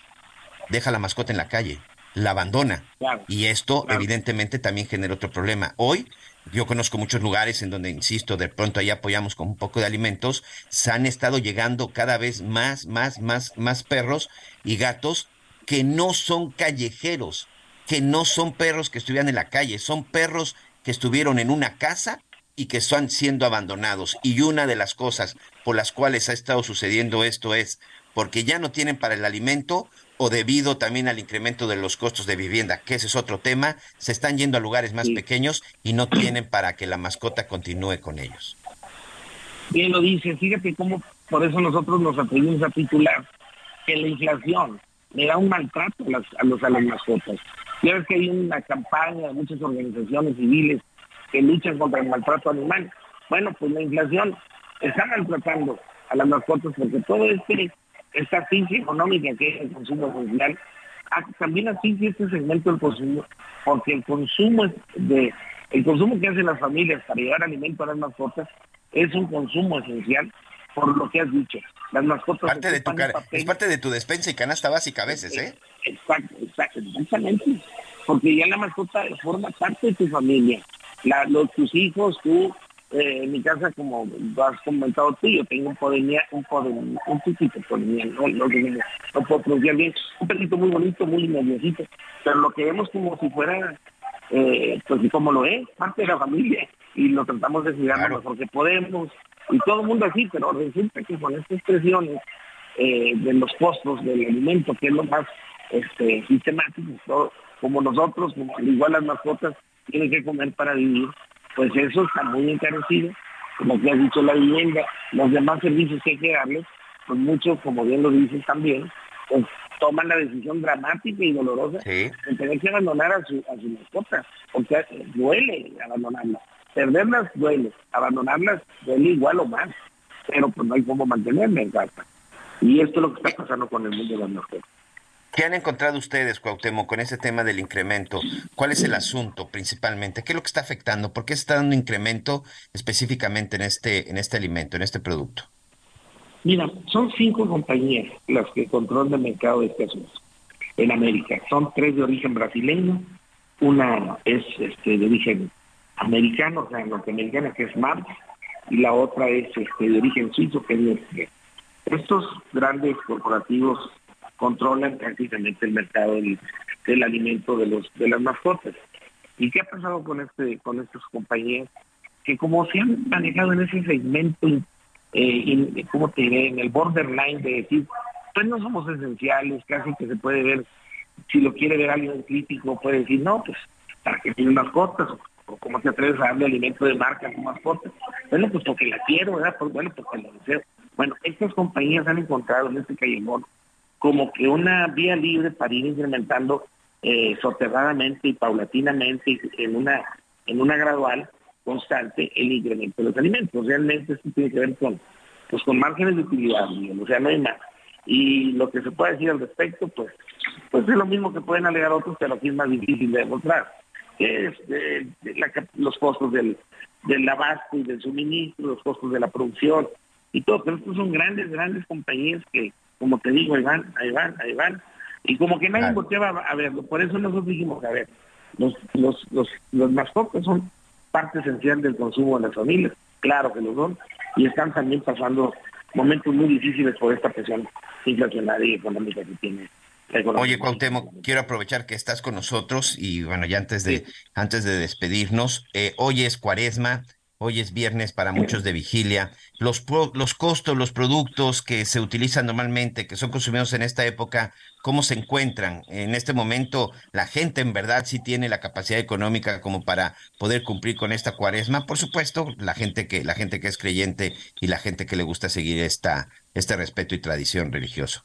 E: deja la mascota en la calle, la abandona. y esto evidentemente también genera otro problema. Hoy yo conozco muchos lugares en donde, insisto, de pronto ahí apoyamos con un poco de alimentos, se han estado llegando cada vez más, más, más, más perros y gatos que no son callejeros, que no son perros que estuvieran en la calle, son perros que estuvieron en una casa y que están siendo abandonados. Y una de las cosas por las cuales ha estado sucediendo esto es porque ya no tienen para el alimento o debido también al incremento de los costos de vivienda, que ese es otro tema, se están yendo a lugares más pequeños y no tienen para que la mascota continúe con ellos.
U: Bien lo dice, fíjate cómo por eso nosotros nos atrevimos a titular que la inflación le da un maltrato a, las, a, los, a las mascotas. Ya ves que hay una campaña de muchas organizaciones civiles que luchan contra el maltrato animal. Bueno, pues la inflación está maltratando a las mascotas porque todo este esta crisis económica que es el consumo social ah, también así este segmento del consumo, porque el consumo de el consumo que hacen las familias para llevar alimento a las mascotas es un consumo esencial por lo que has dicho. Las mascotas
E: parte de tu es parte de tu despensa y canasta básica a veces, ¿eh?
U: Exacto, exacto, exactamente. Porque ya la mascota forma parte de tu familia. La, los, tus hijos, tú, eh, en mi casa, como has comentado tú, yo tengo un podenía, un poden, un poquito podenía, no, no, no, puedo pronunciar bien, un perrito muy bonito, muy nerviosito, pero lo que vemos como si fuera, eh, pues como lo es, parte de la familia, y lo tratamos de cuidar lo mejor que podemos, y todo el mundo así, pero resulta que con estas presiones eh, de los costos del alimento, que es lo más este, sistemático, como nosotros, como igual las mascotas, tienen que comer para vivir, pues eso está muy encarecido, como que has dicho la vivienda, los demás servicios que hay que darles, pues muchos, como bien lo dices también, pues toman la decisión dramática y dolorosa de tener que abandonar a su, a su mascota, porque duele abandonarla. Perderlas duele, abandonarlas duele igual o más, pero pues no hay cómo mantenerla en casa. Y esto es lo que está pasando con el mundo de las mascotas.
E: ¿Qué han encontrado ustedes, Cuauhtémoc, con ese tema del incremento? ¿Cuál es el asunto principalmente? ¿Qué es lo que está afectando? ¿Por qué se está dando incremento específicamente en este, en este alimento, en este producto?
U: Mira, son cinco compañías las que controlan el mercado de este en América. Son tres de origen brasileño, una es este, de origen americano, o sea, norteamericana, que es Mars, y la otra es este, de origen suizo, que es Nestlé. Estos grandes corporativos controlan prácticamente el mercado del, alimento de los de las mascotas. ¿Y qué ha pasado con este con estas compañías? Que como se han manejado en ese segmento, eh, ¿cómo te diré? En el borderline de decir, pues no somos esenciales, casi que se puede ver, si lo quiere ver alguien crítico, puede decir, no, pues, ¿para que tiene mascotas? O, cómo te atreves a darle alimento de marca a tu mascota? Bueno, pues porque la quiero, ¿verdad? Pues, bueno, porque lo deseo. Bueno, estas compañías han encontrado en este callejón como que una vía libre para ir incrementando eh, soterradamente y paulatinamente en una, en una gradual constante el incremento de los alimentos. Realmente esto tiene que ver con, pues, con márgenes de utilidad, o sea, no hay más. Y lo que se puede decir al respecto, pues, pues es lo mismo que pueden alegar otros, pero aquí es más difícil de demostrar. Es eh, los costos del, del abasto y del suministro, los costos de la producción y todo. Pero estos son grandes, grandes compañías que, como te digo, ahí van, ahí van, ahí van. Y como que nadie volteaba a verlo. Por eso nosotros dijimos, a ver, los, los, los, los mascotas son parte esencial del consumo de las familias, claro que lo son, y están también pasando momentos muy difíciles por esta presión inflacionaria y económica que tiene
E: Oye, Cuauhtémoc, quiero aprovechar que estás con nosotros y bueno, ya antes de, antes de despedirnos, eh, hoy es cuaresma, Hoy es viernes para muchos de vigilia. Los, los costos, los productos que se utilizan normalmente, que son consumidos en esta época, ¿cómo se encuentran? En este momento, la gente en verdad sí tiene la capacidad económica como para poder cumplir con esta cuaresma. Por supuesto, la gente que, la gente que es creyente y la gente que le gusta seguir esta, este respeto y tradición religioso.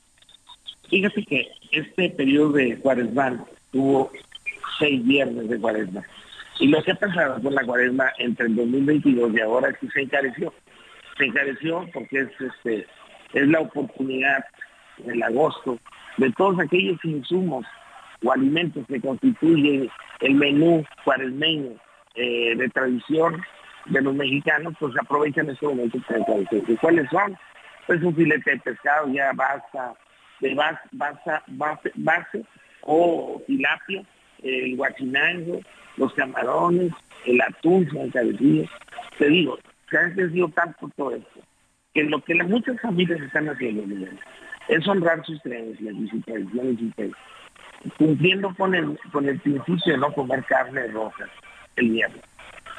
U: Fíjate que este periodo de cuaresma tuvo seis viernes de cuaresma y lo que ha pasado con la cuaresma entre el 2022 y ahora es que se encareció. Se encareció porque es, este, es la oportunidad del agosto de todos aquellos insumos o alimentos que constituyen el menú cuaresmeño eh, de tradición de los mexicanos, pues aprovechan este momento. ¿Y cuáles son? Pues un filete de pescado ya basta, de base, base, base o tilapia, el guachinango, los camarones, el atún se Te digo, se ha encarecido tanto todo esto, que lo que muchas familias están haciendo, es honrar sus creencias y sus tradiciones y cumpliendo con el, con el principio de no comer carne roja el viernes.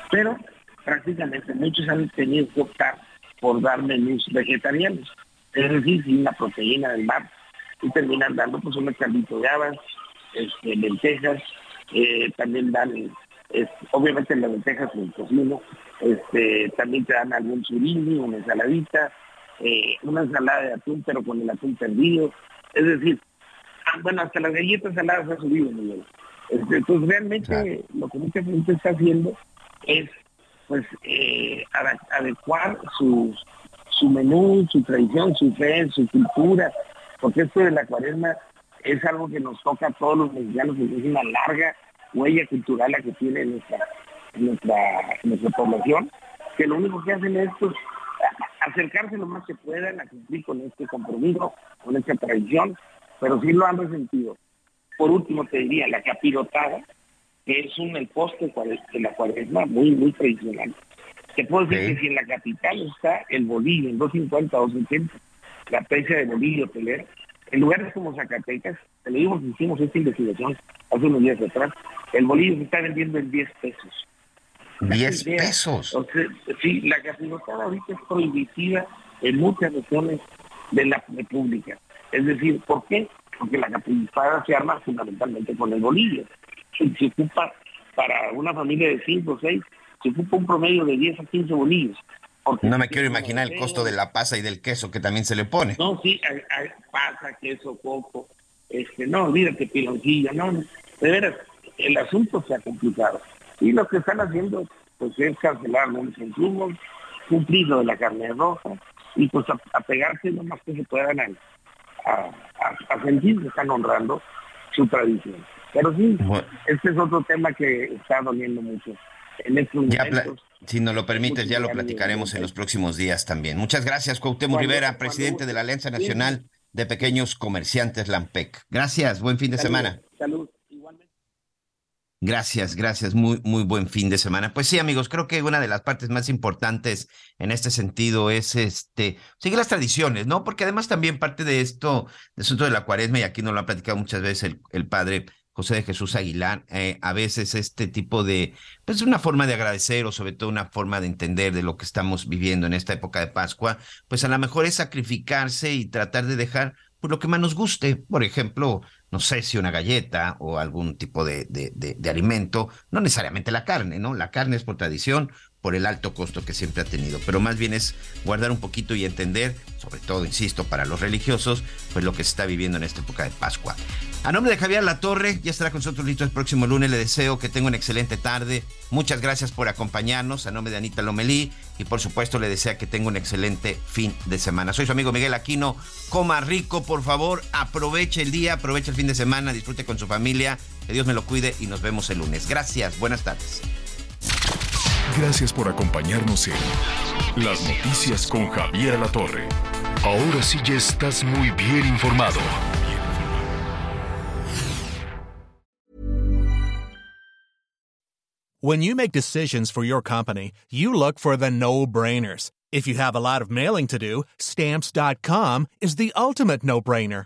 U: Pero prácticamente muchos han tenido que optar por dar menús vegetarianos, es decir, sin la proteína del mar, y terminan dando pues un caldito de habas, este, lentejas, eh, también dan, obviamente las lentejas el cocino, este, también te dan algún surimi, una ensaladita, eh, una ensalada de atún pero con el atún perdido, es decir, ah, bueno, hasta las galletas saladas ha subido, Miguel. Este, entonces realmente lo que mucha gente está haciendo es pues eh, adecuar su, su menú, su tradición, su fe, su cultura, porque esto de la cuaresma es algo que nos toca a todos los mexicanos, es una larga huella cultural la que tiene nuestra, nuestra, nuestra población, que lo único que hacen es pues, acercarse lo más que puedan a cumplir con este compromiso, con esta tradición, pero sí lo han resentido. Por último te diría, la capirotada, que es un el poste de la cuaresma muy, muy tradicional. Te puedo decir que si en la capital está el bolillo en 250 o 280, la precia de bolillo hotelero, en lugares como Zacatecas, te digo que hicimos esta investigación hace unos días atrás, el bolillo se está vendiendo en 10 pesos.
E: 10 pesos.
U: sí, la capirotada ahorita es prohibitiva en muchas regiones de la República. Es decir, ¿por qué? Porque la capirotada se arma fundamentalmente con el bolillo. Se, ocupa para una familia de 5 o 6, se ocupa un promedio de 10 a 15 bolillos.
E: No me quiero imaginar el costo de la pasa y del queso que también se le pone.
U: No, sí, hay, pasa, queso, coco. Este, no, olvídate, piloncilla, no, de veras, el asunto se ha complicado. Y lo que están haciendo pues es cancelar los insumos, cumplido de la carne roja y pues a, pegarse lo más que se puedan a, a, sentir que están honrando su tradición. Pero sí, este es otro tema que está doliendo mucho. En estos momentos,
E: si nos lo permites, ya lo platicaremos en los próximos días también. Muchas gracias, Cuauhtémoc Rivera, presidente de la Alianza Nacional de Pequeños Comerciantes Lampec. Gracias, buen fin de semana.
U: Salud.
E: Gracias, gracias. Muy, muy buen fin de semana. Pues sí, amigos, creo que una de las partes más importantes en este sentido es este seguir las tradiciones, ¿no? Porque además también parte de esto, de asunto de la cuaresma, y aquí nos lo ha platicado muchas veces el, el padre José de Jesús Aguilar, eh, a veces este tipo de, pues una forma de agradecer o sobre todo una forma de entender de lo que estamos viviendo en esta época de Pascua, pues a lo mejor es sacrificarse y tratar de dejar pues, lo que más nos guste. Por ejemplo, no sé si una galleta o algún tipo de, de, de, alimento, no necesariamente la carne, ¿no? La carne es por tradición, por el alto costo que siempre ha tenido, pero más bien es guardar un poquito y entender, sobre todo, insisto, para los religiosos, pues lo que se está viviendo en esta época de Pascua. A nombre de Javier Latorre, ya estará con nosotros listo el próximo lunes, le deseo que tenga una excelente tarde, muchas gracias por acompañarnos, a nombre de Anita Lomelí, y por supuesto le desea que tenga un excelente fin de semana. Soy su amigo Miguel Aquino, coma rico, por favor, aproveche el día, aproveche el fin de semana, disfrute con su familia, que Dios me lo cuide y nos vemos el lunes. Gracias, buenas tardes.
B: Gracias por acompañarnos en Las Noticias con Javier La Torre. Ahora sí ya estás muy bien informado.
V: When you make decisions for your company, you look for the no-brainers. If you have a lot of mailing to do, stamps.com is the ultimate no-brainer.